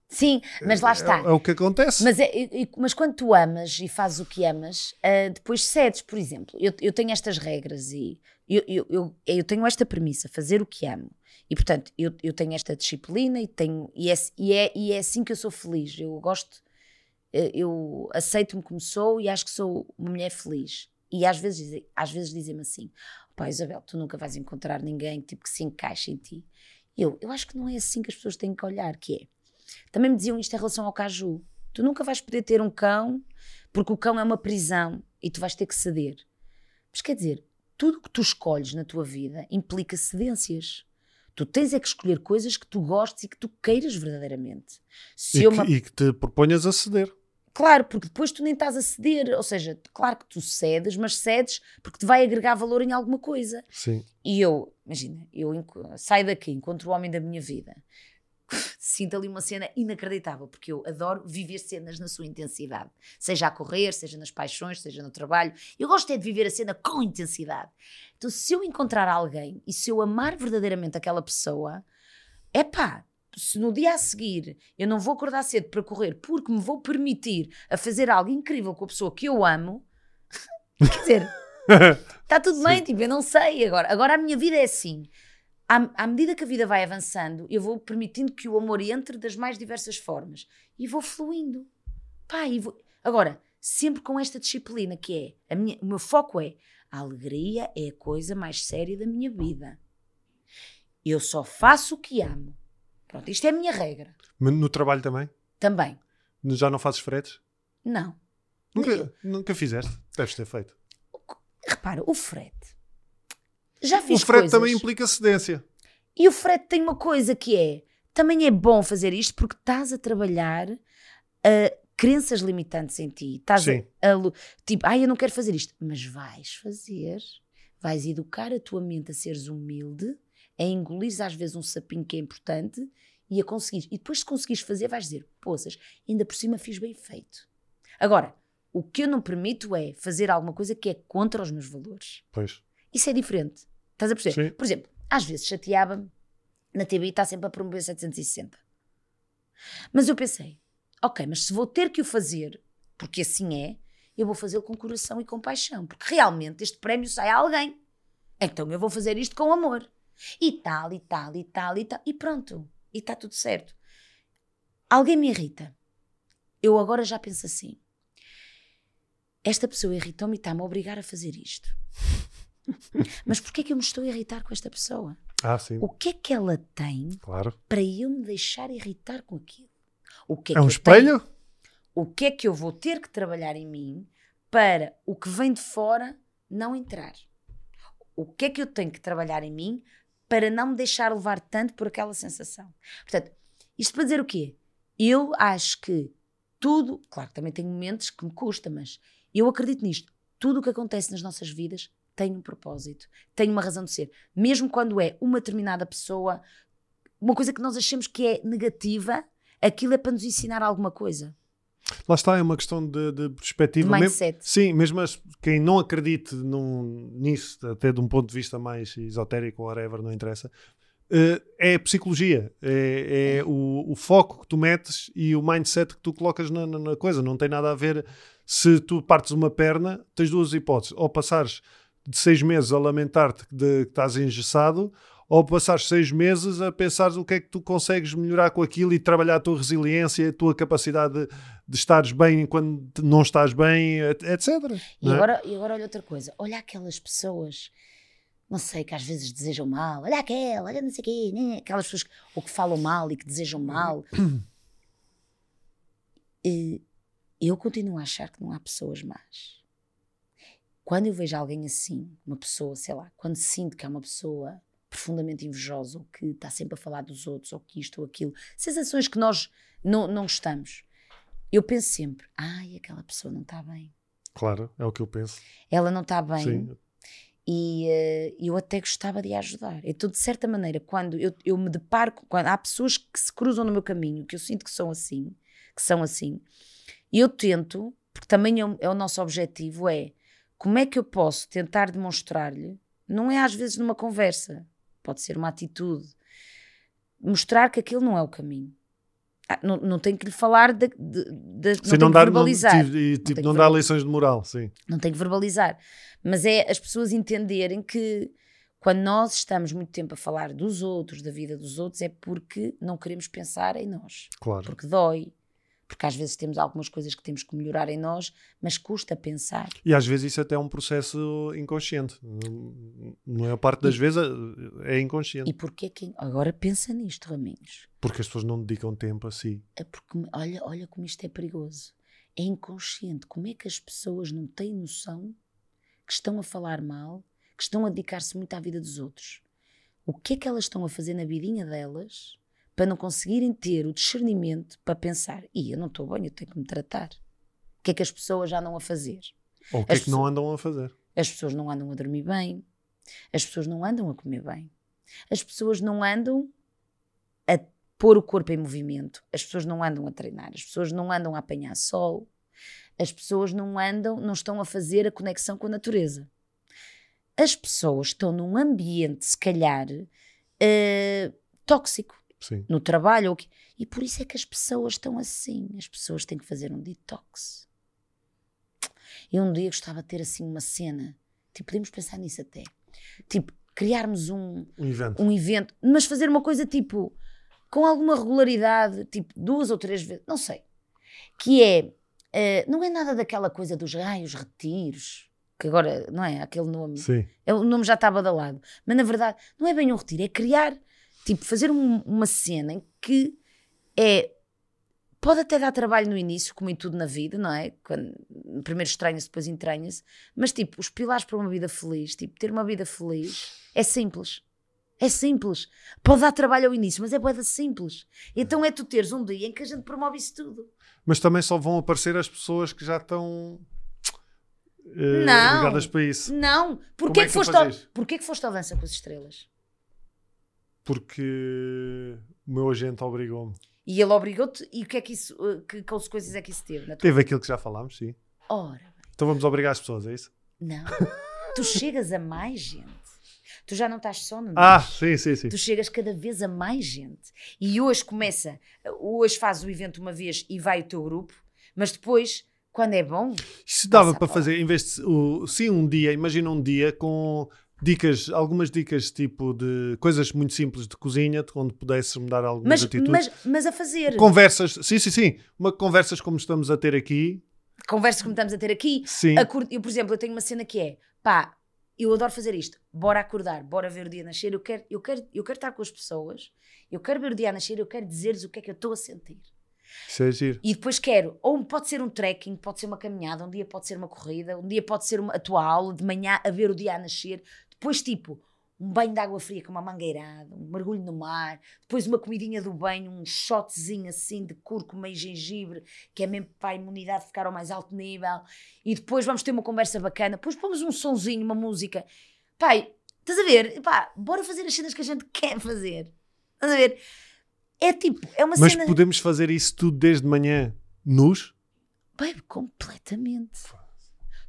Sim, mas lá está. É, é o que acontece. Mas, é, mas quando tu amas e fazes o que amas, uh, depois cedes, por exemplo. Eu, eu tenho estas regras e eu, eu, eu, eu tenho esta premissa: fazer o que amo. E portanto, eu, eu tenho esta disciplina e, tenho, e, é, e, é, e é assim que eu sou feliz. Eu gosto eu aceito-me como sou e acho que sou uma mulher feliz. E às vezes, às vezes dizem-me assim: pá, Isabel, tu nunca vais encontrar ninguém tipo, que se encaixe em ti. Eu, eu acho que não é assim que as pessoas têm que olhar, que é. Também me diziam isto em relação ao caju. Tu nunca vais poder ter um cão, porque o cão é uma prisão e tu vais ter que ceder. Mas quer dizer, tudo que tu escolhes na tua vida implica cedências. Tu tens é que escolher coisas que tu gostes e que tu queiras verdadeiramente. Se e, que, e que te proponhas a ceder. Claro, porque depois tu nem estás a ceder, ou seja, claro que tu cedes, mas cedes porque te vai agregar valor em alguma coisa. Sim. E eu, imagina, eu saio daqui, encontro o homem da minha vida, (laughs) sinto ali uma cena inacreditável, porque eu adoro viver cenas na sua intensidade, seja a correr, seja nas paixões, seja no trabalho. Eu gosto é de viver a cena com intensidade. Então, se eu encontrar alguém e se eu amar verdadeiramente aquela pessoa, é pá, se no dia a seguir eu não vou acordar cedo para correr porque me vou permitir a fazer algo incrível com a pessoa que eu amo, (laughs) quer dizer, está (laughs) tudo Sim. bem, tipo, eu não sei agora. Agora a minha vida é assim. À, à, medida que a vida vai avançando, eu vou permitindo que o amor entre das mais diversas formas e vou fluindo. Pá, e vou... Agora, sempre com esta disciplina que é, a minha, o meu foco é a alegria é a coisa mais séria da minha vida. Eu só faço o que amo Pronto, isto é a minha regra. No trabalho também? Também. Já não fazes fretes? Não. Nunca, nunca fizeste? Deves ter feito. Repara, o frete. Já fiz O frete coisas... também implica cedência. E o frete tem uma coisa que é: também é bom fazer isto porque estás a trabalhar uh, crenças limitantes em ti. Estás Sim. A, a, tipo, ai, ah, eu não quero fazer isto. Mas vais fazer. Vais educar a tua mente a seres humilde a engolir às vezes um sapinho que é importante e a conseguir. E depois, se conseguires fazer, vais dizer: poças, ainda por cima fiz bem feito. Agora, o que eu não permito é fazer alguma coisa que é contra os meus valores. Pois. Isso é diferente. Estás a perceber? Sim. Por exemplo, às vezes chateava-me na TV está sempre a promover 760. Mas eu pensei, ok, mas se vou ter que o fazer, porque assim é, eu vou fazê-lo com coração e com paixão, porque realmente este prémio sai a alguém. Então eu vou fazer isto com amor. E tal, e tal, e tal, e tal. E pronto. E está tudo certo. Alguém me irrita. Eu agora já penso assim. Esta pessoa irritou-me e está-me a obrigar a fazer isto. (laughs) Mas porquê é que eu me estou a irritar com esta pessoa? Ah, sim. O que é que ela tem claro. para eu me deixar irritar com aquilo? O que é, é um espelho? Tenho? O que é que eu vou ter que trabalhar em mim para o que vem de fora não entrar? O que é que eu tenho que trabalhar em mim para não me deixar levar tanto por aquela sensação. Portanto, isto para dizer o quê? Eu acho que tudo, claro que também tenho momentos que me custa, mas eu acredito nisto. Tudo o que acontece nas nossas vidas tem um propósito, tem uma razão de ser. Mesmo quando é uma determinada pessoa, uma coisa que nós achamos que é negativa, aquilo é para nos ensinar alguma coisa. Lá está, é uma questão de, de perspectiva. De Mesmo- mindset. sim, mesmo as- quem não acredite num- nisso, até de um ponto de vista mais esotérico ou whatever, não interessa, eh, é psicologia. É, é o, o foco que tu metes e o mindset que tu colocas na, na- na coisa. Não tem nada a ver se tu partes uma perna, tens duas hipóteses. Ou passares de seis meses a lamentar-te de que estás engessado, ou passares seis meses a pensares o que é que tu consegues melhorar com aquilo e trabalhar a tua resiliência, a tua capacidade de, de estares bem quando não estás bem, et- etc. E é? agora, e agora olha outra coisa. Olha aquelas pessoas, não sei, que às vezes desejam mal. Olha aquela, olha não sei o quê. né? Aquelas pessoas que, ou que falam mal e que desejam mal. (clears throat) E eu continuo a achar que não há pessoas más. Quando eu vejo alguém assim, uma pessoa, sei lá, quando sinto que é uma pessoa profundamente invejosa ou que está sempre a falar dos outros ou que isto ou aquilo, sensações que nós não, não gostamos, eu penso sempre, ai, aquela pessoa não está bem. Claro, é o que eu penso. Ela não está bem Sim. e eh, eu até gostava de a ajudar. Então, de certa maneira, quando eu, eu me deparo, com- quando há pessoas que se cruzam no meu caminho, que eu sinto que são assim, que são assim, eu tento, porque também é o, é o nosso objetivo, é como é que eu posso tentar demonstrar-lhe, não é às vezes numa conversa, pode ser uma atitude, mostrar que aquilo não é o caminho. Ah, não, não tenho que lhe falar de, de, de- Sim, não que dar, verbalizar Não, e, tipo, tenho que não dar lições de moral, sim. não tenho que verbalizar. Mas é as pessoas entenderem que quando nós estamos muito tempo a falar dos outros, da vida dos outros, é porque não queremos pensar em nós. Claro. Porque dói. Porque às vezes temos algumas coisas que temos que melhorar em nós, mas custa pensar. E às vezes isso até é um processo inconsciente. Não é a parte das vezes, é inconsciente. E porquê que. Agora pensa nisto, Raminhos. Porque as pessoas não dedicam tempo a si. É porque, olha, olha como isto é perigoso. É inconsciente. Como é que as pessoas não têm noção que estão a falar mal, que estão a dedicar-se muito à vida dos outros? O que é que elas estão a fazer na vidinha delas para não conseguirem ter o discernimento para pensar: e eu não estou bem, eu tenho que me tratar? O que é que as pessoas já andam a fazer? Ou o que é As que não andam a fazer? As pessoas não andam a dormir bem, as pessoas não andam a comer bem, as pessoas não andam a pôr o corpo em movimento, as pessoas não andam a treinar, as pessoas não andam a apanhar sol, as pessoas não andam, não estão a fazer a conexão com a natureza. As pessoas estão num ambiente, se calhar, eh, tóxico Sim. no trabalho. ou que- E por isso é que as pessoas estão assim. As pessoas têm que fazer um detox. Eu um dia gostava de ter assim uma cena. Tipo, podemos pensar nisso até. Tipo, criarmos um, Um evento. um evento, mas fazer uma coisa tipo com alguma regularidade, tipo duas ou três vezes, não sei. Que é, eh, não é nada daquela coisa dos raios, retiros, que agora, não é? Aquele nome. Sim. É, O nome já está badalado. Mas na verdade, não é bem um retiro, é criar, tipo, fazer um- uma cena em que é. Pode até dar trabalho no início, como em tudo na vida, não é? Quando, primeiro estranha-se, depois entranha-se. Mas, tipo, os pilares para uma vida feliz, tipo, ter uma vida feliz é simples. É simples. Pode dar trabalho ao início, mas é boeda simples. Então é tu teres um dia em que a gente promove isso tudo. Mas também só vão aparecer as pessoas que já estão eh, Não. ligadas para isso. Não! Porquê, é que, que foste ao, porquê que foste ao Dança com as Estrelas? Porque o meu agente obrigou-me. E ele obrigou-te, e o que é que isso, eh, que consequências é que isso teve? Na tua... Teve aquilo que já falámos, sim. Ora, Então vamos obrigar as pessoas, é isso? não. tu chegas a mais gente. Tu já não estás só no Ah, sim, sim, sim. Tu chegas cada vez a mais gente. E hoje começa, hoje faz o evento uma vez e vai o teu grupo, mas depois, quando é bom, Isso dava para fazer, em vez de, o, sim, um dia, imagina um dia com dicas, algumas dicas tipo de coisas muito simples de cozinha, onde pudesses mudar algumas mas, atitudes. mas, mas a fazer. Conversas, sim, sim, sim. Uma conversas como estamos a ter aqui, Conversas como estamos a ter aqui. sim. Acor- Eu, por exemplo, eu tenho uma cena que é, pá, eu adoro fazer isto. Bora acordar, bora ver o dia nascer. Eu quero, eu quero, eu quero estar com as pessoas, eu quero ver o dia nascer, eu quero dizer-lhes o que é que eu estou a sentir. Isso é giro. E depois quero, ou pode ser um trekking, pode ser uma caminhada, um dia pode ser uma corrida, um dia pode ser uma, a tua aula de manhã a ver o dia a nascer. Depois, tipo, um banho de água fria com uma mangueirada, um mergulho no mar, depois uma comidinha do banho, um shotzinho assim de cúrcuma e gengibre, que é mesmo para a imunidade ficar ao mais alto nível. E depois vamos ter uma conversa bacana, depois pomos um sonzinho, uma música. Pai, estás a ver? Pá, bora fazer as cenas que a gente quer fazer. Estás a ver? É tipo, é uma Mas cena. podemos fazer isso tudo desde manhã nus? Baby, completamente.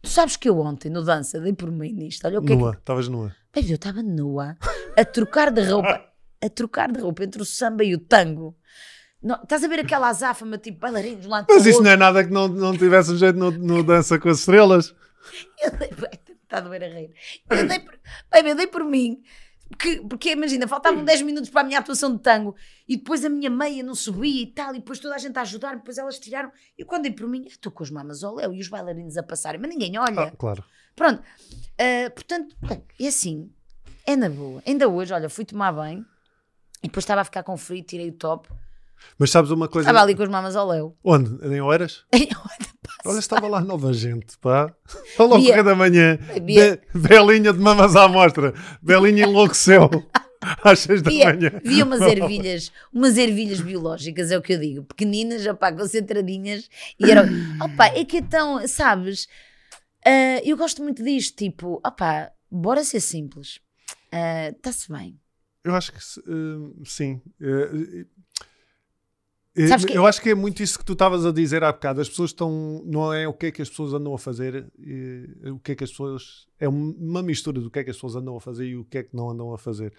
Tu sabes que eu ontem, no dança, dei por mim nisto. Olha o que é que Nua, estavas nua. Baby, eu estava nua, a trocar de roupa, a trocar de roupa entre o samba e o tango. Não, estás a ver aquela azáfama, tipo bailarinos de um lado Mas isso não é nada que não, não tivesse um jeito no, no Dança com as Estrelas. (laughs) Eu dei, (laughs) está a doer a rir. Eu dei por, baby, eu dei por mim, porque, porque imagina, faltavam 10 minutos para a minha atuação de tango e depois a minha meia não subia e tal, e depois toda a gente a ajudar, depois elas tiraram. E quando dei por mim, estou com as mamas ao léu e os bailarinos a passarem, mas ninguém olha. Ah, claro. Pronto. Ah, portanto, é assim, é na boa. Ainda hoje, olha, fui tomar banho e depois estava a ficar com frio, tirei o top, Mas sabes uma coisa? estava ali com as mamas ao léu. Onde? Em Oeiras? (laughs) Olha, estava lá nova gente, pá. (laughs) Ao Via- correr da manhã. Be- Belinha de mamas à mostra. Belinha enlouqueceu. (laughs) Às seis da Via, manhã. via umas ervilhas, umas ervilhas biológicas, é o que eu digo, pequeninas, opá, concentradinhas, e era, (laughs) opá, é que então, sabes, ah, eu gosto muito disto, tipo, opá, bora ser simples, Ah, está-se bem. Eu acho que eh, sim. Que- Eu acho que é muito isso que tu estavas a dizer há bocado. As pessoas estão. Não é o que é que as pessoas andam a fazer, eh, o que é que as pessoas. É uma mistura do que é que as pessoas andam a fazer e o que é que não andam a fazer.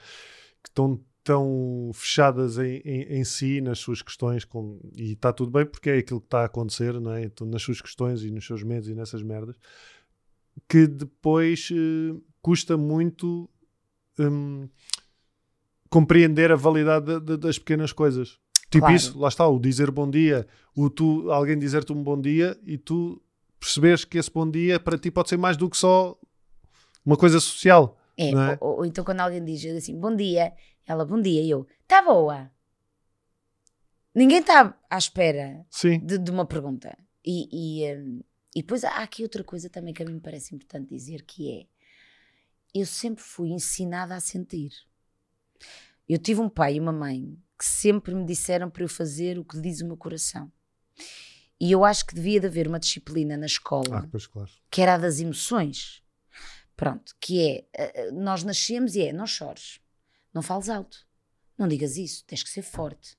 Que estão tão fechadas em, em, em si, nas suas questões, com, e está tudo bem porque é aquilo que está a acontecer, não é? Então, nas suas questões e nos seus medos e nessas merdas, que depois eh, custa muito hum, compreender a validade da- da- das pequenas coisas. Tipo Claro. isso, lá está, o dizer bom dia, o tu, alguém dizer-te um bom dia e tu perceberes que esse bom dia para ti pode ser mais do que só uma coisa social. É, é? Ou, ou então quando alguém diz assim, bom dia, ela, bom dia, e eu, está boa. Ninguém está à espera de, de uma pergunta. E, e, hum, e depois há aqui outra coisa também que a mim me parece importante dizer, que é, eu sempre fui ensinada a sentir. Eu tive um pai e uma mãe sempre me disseram para eu fazer o que diz o meu coração. E eu acho que devia de haver uma disciplina na escola ah, pois claro. que era a das emoções. Pronto, que é, eh, eh, nós nascemos e é, não chores, não fales alto, não digas isso, tens que ser forte,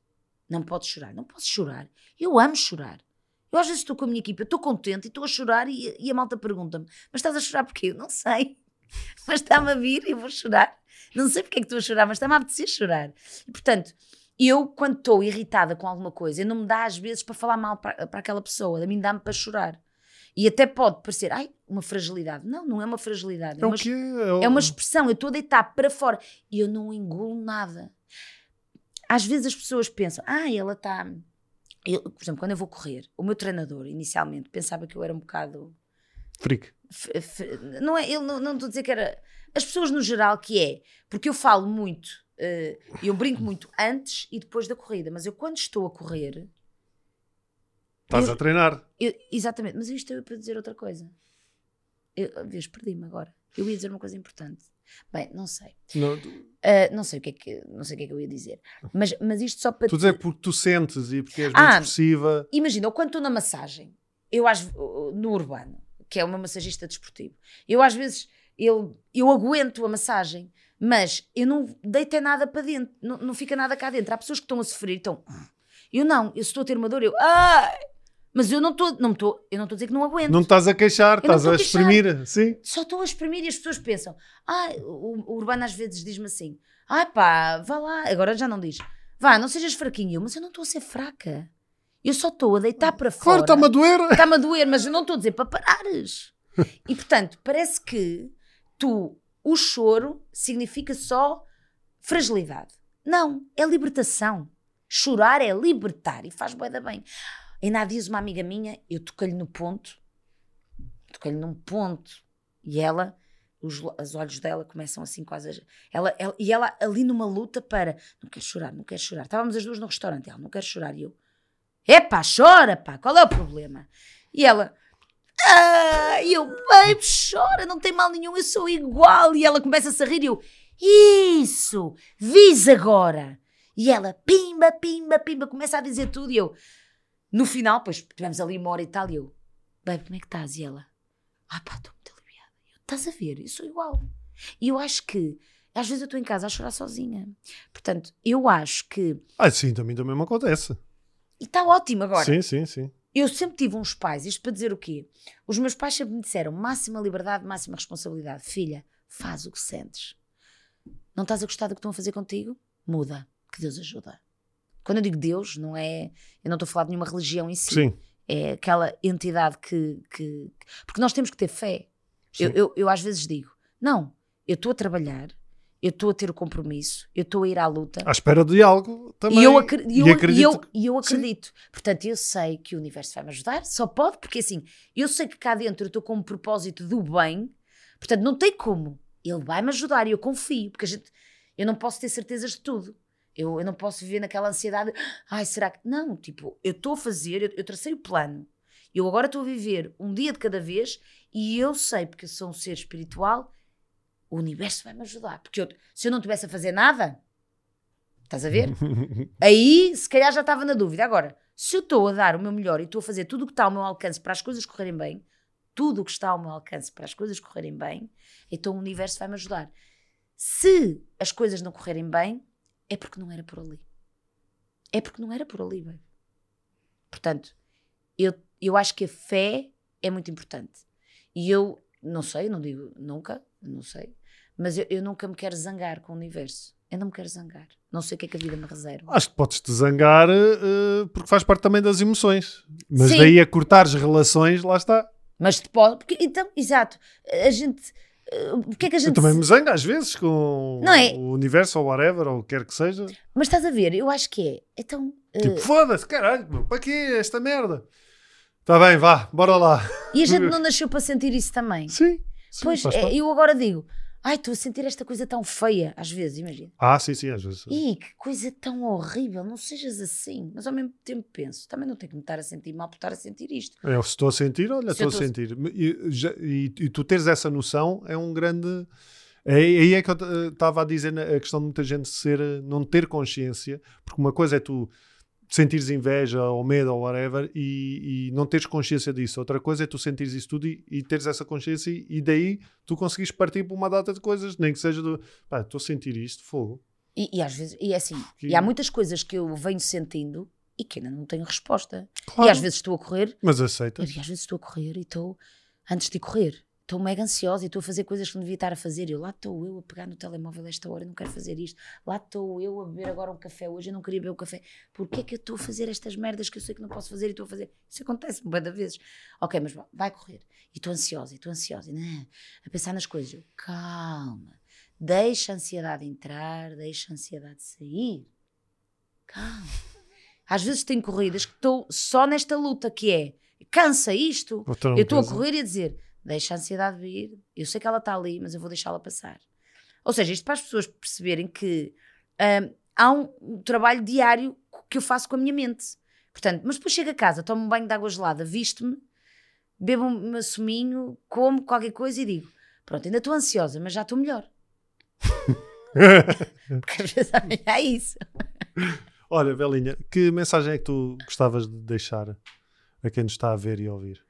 não podes chorar, não podes chorar, eu amo chorar. Eu às vezes estou com a minha equipa, estou contente e estou a chorar e, e a malta pergunta-me, mas estás a chorar porquê? Eu não sei, (laughs) mas está-me a vir e eu vou chorar. Não sei porque é que estou a chorar, mas está-me a apetecer chorar. E portanto, eu quando estou irritada com alguma coisa, eu não me dá às vezes para falar mal para, para aquela pessoa, a mim dá-me para chorar. E até pode parecer, ai, uma fragilidade. Não, não é uma fragilidade. É, É uma, que é. é uma expressão. Eu estou a deitar para fora e eu não engulo nada. Às vezes as pessoas pensam, ah, ela está. Eu, por exemplo, quando eu vou correr, o meu treinador inicialmente pensava que eu era um bocado. Freak. f- f- Não é, ele não, estou a dizer que era. As pessoas no geral, que é, porque eu falo muito, eu brinco muito antes e depois da corrida, mas eu quando estou a correr, Estás Eu- a treinar. Eu- exatamente, mas isto é para dizer outra coisa. Eu, vês, perdi-me agora. Eu ia dizer uma coisa importante. Bem, não sei. Não, tu, Ah, não sei o que é que não sei o que é que eu ia dizer. Mas, mas isto só para tu te- dizer porque tu sentes e porque és muito Ah. expressiva. Imagina, eu quando estou na massagem, eu às, no urbano, que é o meu massagista desportivo, eu às vezes eu, eu aguento a massagem, mas eu não deito é nada para dentro, não, não fica nada cá dentro. Há pessoas que estão a sofrer, então eu não, eu estou a ter uma dor, eu ai! mas eu não estou, não estou, eu não estou a dizer que não aguento. Não estás a queixar, Eu estás a a exprimir. Sim. só estou a exprimir e as pessoas pensam, ah, o, o Urbano às vezes diz-me assim, ai pá, vá lá, agora já não diz, vá, não sejas fraquinho, mas eu não estou a ser fraca, eu só estou a deitar para Claro, fora, está-me a doer. está-me a doer, mas eu não estou a dizer para parares. E portanto, parece que tu, o choro significa só fragilidade. Não, é libertação. Chorar é libertar e faz bué da bem. Ainda há dias uma amiga minha, eu toquei-lhe no ponto, toquei-lhe num ponto, e ela, os, os olhos dela começam assim quase a... Ela, ela- e ela ali numa luta para, não quero chorar, não quero chorar. Estávamos as duas no restaurante, ela, não quero chorar, e eu, epá, chora, pá, qual é o problema? E ela, ah, e eu, babe, chora, não tem mal nenhum, eu sou igual. E ela começa a rir e eu, isso, vis agora. E ela, pimba, pimba, pimba, começa a dizer tudo e eu, no final, pois tivemos ali uma hora e tal e eu, babe, como é que estás? E ela, ah pá, estou muito aliviada. Eu, estás a ver, eu sou igual. E eu acho que, às vezes eu estou em casa a chorar sozinha. Portanto, eu acho que, Ah, sim, também, também me acontece. e está ótimo agora. Sim, sim, sim. Eu sempre tive uns pais, isto para dizer o quê? Os meus pais sempre me disseram máxima liberdade, máxima responsabilidade. Filha, faz o que sentes. Não estás a gostar do que estão a fazer contigo? Muda, que Deus ajuda. Quando eu digo Deus, não é. Eu não estou a falar de nenhuma religião em si. Sim. É aquela entidade que. que porque nós temos que ter fé. Eu, eu, eu às vezes digo: não, eu estou a trabalhar, eu estou a ter o compromisso, eu estou a ir à luta. À espera de algo também. E eu, acre- e eu- e e acredito eu- que- e eu Sim. acredito. Portanto, eu sei que o universo vai me ajudar, só pode, porque assim, eu sei que cá dentro eu estou com um propósito do bem, portanto, não tem como. Ele vai me ajudar e eu confio, porque a gente, eu não posso ter certezas de tudo. Eu, eu não posso viver naquela ansiedade, ai, será que. Não, tipo, eu estou a fazer, eu, eu tracei o plano. Eu agora estou a viver um dia de cada vez e eu sei, porque eu sou um ser espiritual, o universo vai me ajudar. Porque eu- se eu não estivesse a fazer nada, estás a ver? (laughs) Aí, se calhar já estava na dúvida. Agora, se eu estou a dar o meu melhor e estou a fazer tudo o que está ao meu alcance para as coisas correrem bem, tudo o que está ao meu alcance para as coisas correrem bem, então o universo vai me ajudar. Se as coisas não correrem bem, é porque não era por ali. É porque não era por ali, bem. Portanto, eu, eu acho que a fé é muito importante. E eu não sei, não digo nunca, não sei, mas eu, eu nunca me quero zangar com o universo. Eu não me quero zangar. Não sei o que é que a vida me reserva. Acho que podes-te zangar eh, porque faz parte também das emoções. Mas Sim. daí a cortar as relações, lá está. Mas te pode. Porque, então, exato. A gente. O que é que a Eu gente. também me zango às vezes com é? o universo ou whatever, ou o que quer que seja. Mas estás a ver, eu acho que é. Então. eh, Tipo, foda-se, caralho, meu, para quê esta merda? Está bem, vá, bora lá. e a gente (laughs) não nasceu para sentir isso também. Sim, sim pois, é, eu agora digo. Ai, estou a sentir esta coisa tão feia, às vezes, imagina. Ah, sim, sim, às vezes. Ih, que coisa tão horrível, não sejas assim. Mas ao mesmo tempo penso, também não tenho que me estar a sentir mal por estar a sentir isto. Eu se estou a sentir, olha, Se estou a sentir. E, já- e- e tu teres essa noção é um grande. É, aí é que eu estava a dizer a questão de muita gente ser, eh, não ter consciência, porque uma coisa é tu sentires inveja ou medo ou whatever e, e não teres consciência disso. Outra coisa é tu sentires isso tudo e, e teres essa consciência e, e daí tu conseguires partir para uma data de coisas, nem que seja do pá, estou a sentir isto, fogo. E, e às vezes, e é assim, Que- e há muitas coisas que eu venho sentindo e que ainda não tenho resposta. Claro, E às vezes estou a correr mas aceitas. E às vezes estou a correr e estou, antes de correr, estou mega ansiosa e estou a fazer coisas que não devia estar a fazer. Eu lá estou eu a pegar no telemóvel esta hora, eu não quero fazer isto. Lá estou eu a beber agora um café hoje, eu não queria beber o café. Porquê é que eu estou a fazer estas merdas que eu sei que não posso fazer e estou a fazer? Isso acontece-me de vezes. Ok, mas vai correr. E estou ansiosa, e estou ansiosa, né, a pensar nas coisas. Eu, calma, deixa a ansiedade entrar, deixa a ansiedade sair. Calma. Às vezes tenho corridas que estou só nesta luta que é cansa isto. Eu estou a correr e a dizer: deixa a ansiedade vir, eu sei que ela está ali, mas eu vou deixá-la passar. Ou seja, isto para as pessoas perceberem que hum, há um, trabalho diário que eu faço com a minha mente. Portanto, mas depois chego a casa, tomo um banho de água gelada, visto-me, bebo um meu suminho, como qualquer coisa e digo: pronto, ainda estou ansiosa, mas já estou melhor. (laughs) Porque às vezes há isso. Olha, Belinha, que mensagem é que tu gostavas de deixar a quem nos está a ver e a ouvir?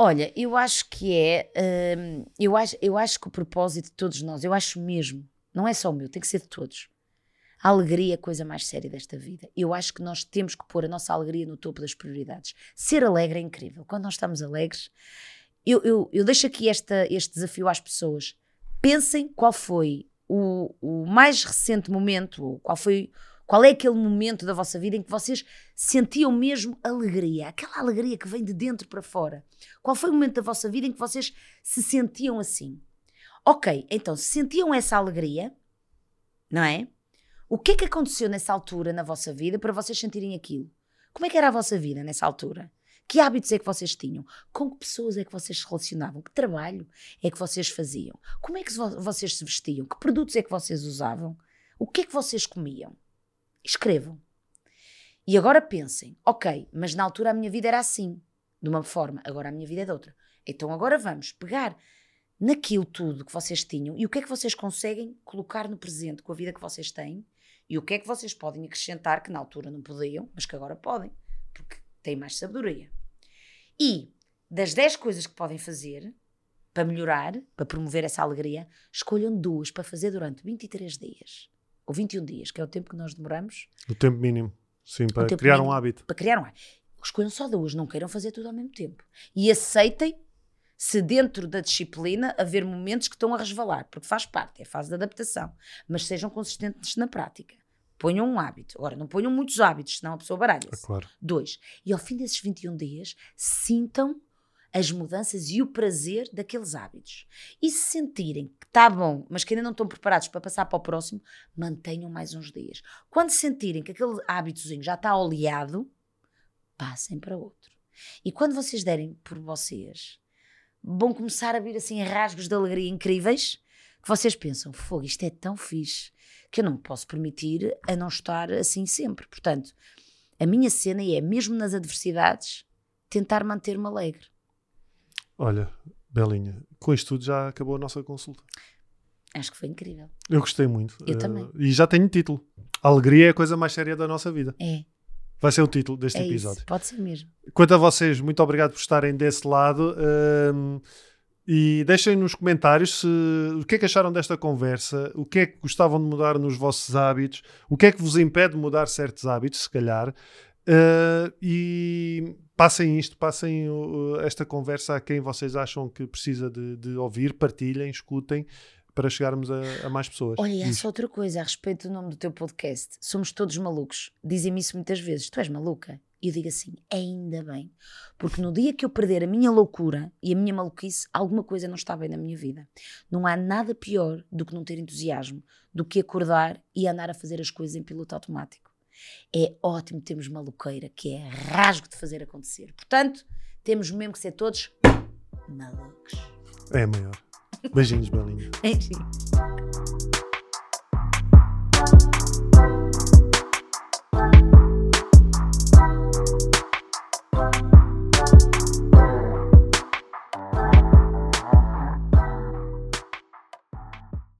Olha, eu acho que é. hum, eu, acho, eu acho que o propósito de todos nós, eu acho mesmo, não é só o meu, tem que ser de todos. A alegria é a coisa mais séria desta vida. Eu acho que nós temos que pôr a nossa alegria no topo das prioridades. Ser alegre é incrível. Quando nós estamos alegres, eu, eu, eu deixo aqui esta, este desafio às pessoas. Pensem qual foi o, o mais recente momento, ou qual foi. Qual é aquele momento da vossa vida em que vocês sentiam mesmo alegria? Aquela alegria que vem de dentro para fora. Qual foi o momento da vossa vida em que vocês se sentiam assim? Ok, então, se sentiam essa alegria, não é? O que é que aconteceu nessa altura na vossa vida para vocês sentirem aquilo? Como é que era a vossa vida nessa altura? Que hábitos é que vocês tinham? Com que pessoas é que vocês se relacionavam? Que trabalho é que vocês faziam? Como é que vo- vocês se vestiam? Que produtos é que vocês usavam? O que é que vocês comiam? Escrevam. E agora pensem, ok, mas na altura a minha vida era assim, de uma forma, agora a minha vida é de outra. Então agora vamos pegar naquilo tudo que vocês tinham e o que é que vocês conseguem colocar no presente com a vida que vocês têm e o que é que vocês podem acrescentar que na altura não podiam, mas que agora podem, porque têm mais sabedoria. E das 10 coisas que podem fazer para melhorar, para promover essa alegria, escolham duas para fazer durante 23 dias ou 21 dias, que é o tempo que nós demoramos O tempo mínimo. Sim, para criar um mínimo. hábito. para criar um hábito. escolham só duas, não queiram fazer tudo ao mesmo tempo. E aceitem se dentro da disciplina haver momentos que estão a resvalar, porque faz parte, é a fase de adaptação, mas sejam consistentes na prática. Ponham um hábito. Agora, não ponham muitos hábitos, senão a pessoa baralha-se. É claro. Dois. E ao fim desses 21 dias, sintam as mudanças e o prazer daqueles hábitos. E se sentirem que está bom, mas que ainda não estão preparados para passar para o próximo, mantenham mais uns dias. Quando sentirem que aquele hábitozinho já está oleado, passem para outro. E quando vocês derem por vocês, vão começar a vir assim rasgos de alegria incríveis que vocês pensam: fogo, isto é tão fixe que eu não me posso permitir a não estar assim sempre. Portanto, a minha cena é, mesmo nas adversidades, tentar manter-me alegre. Olha, Belinha, com isto tudo já acabou a nossa consulta. Acho que foi incrível. Eu gostei muito. Eu Eh, também. E já tenho título. A alegria é a coisa mais séria da nossa vida. É, Vai ser o título deste é episódio. isso. Pode ser mesmo. Quanto a vocês, muito obrigado por estarem desse lado. hum, e deixem nos comentários se, o que é que acharam desta conversa, o que é que gostavam de mudar nos vossos hábitos, o que é que vos impede de mudar certos hábitos, se calhar. Uh, e passem isto, passem uh, esta conversa a quem vocês acham que precisa de, de ouvir, partilhem, escutem para chegarmos a, a mais pessoas. Olha, há só outra coisa a respeito do nome do teu podcast. Somos todos malucos. Dizem-me isso muitas vezes. Tu és maluca? E eu digo assim, ainda bem. Porque no dia que eu perder a minha loucura e a minha maluquice, alguma coisa não está bem na minha vida. Não há nada pior do que não ter entusiasmo, do que acordar e andar a fazer as coisas em piloto automático é ótimo termos uma louqueira que é rasgo de fazer acontecer. Portanto, temos mesmo que ser todos malucos. É maior. Beijinhos, Belinha. Beijinhos.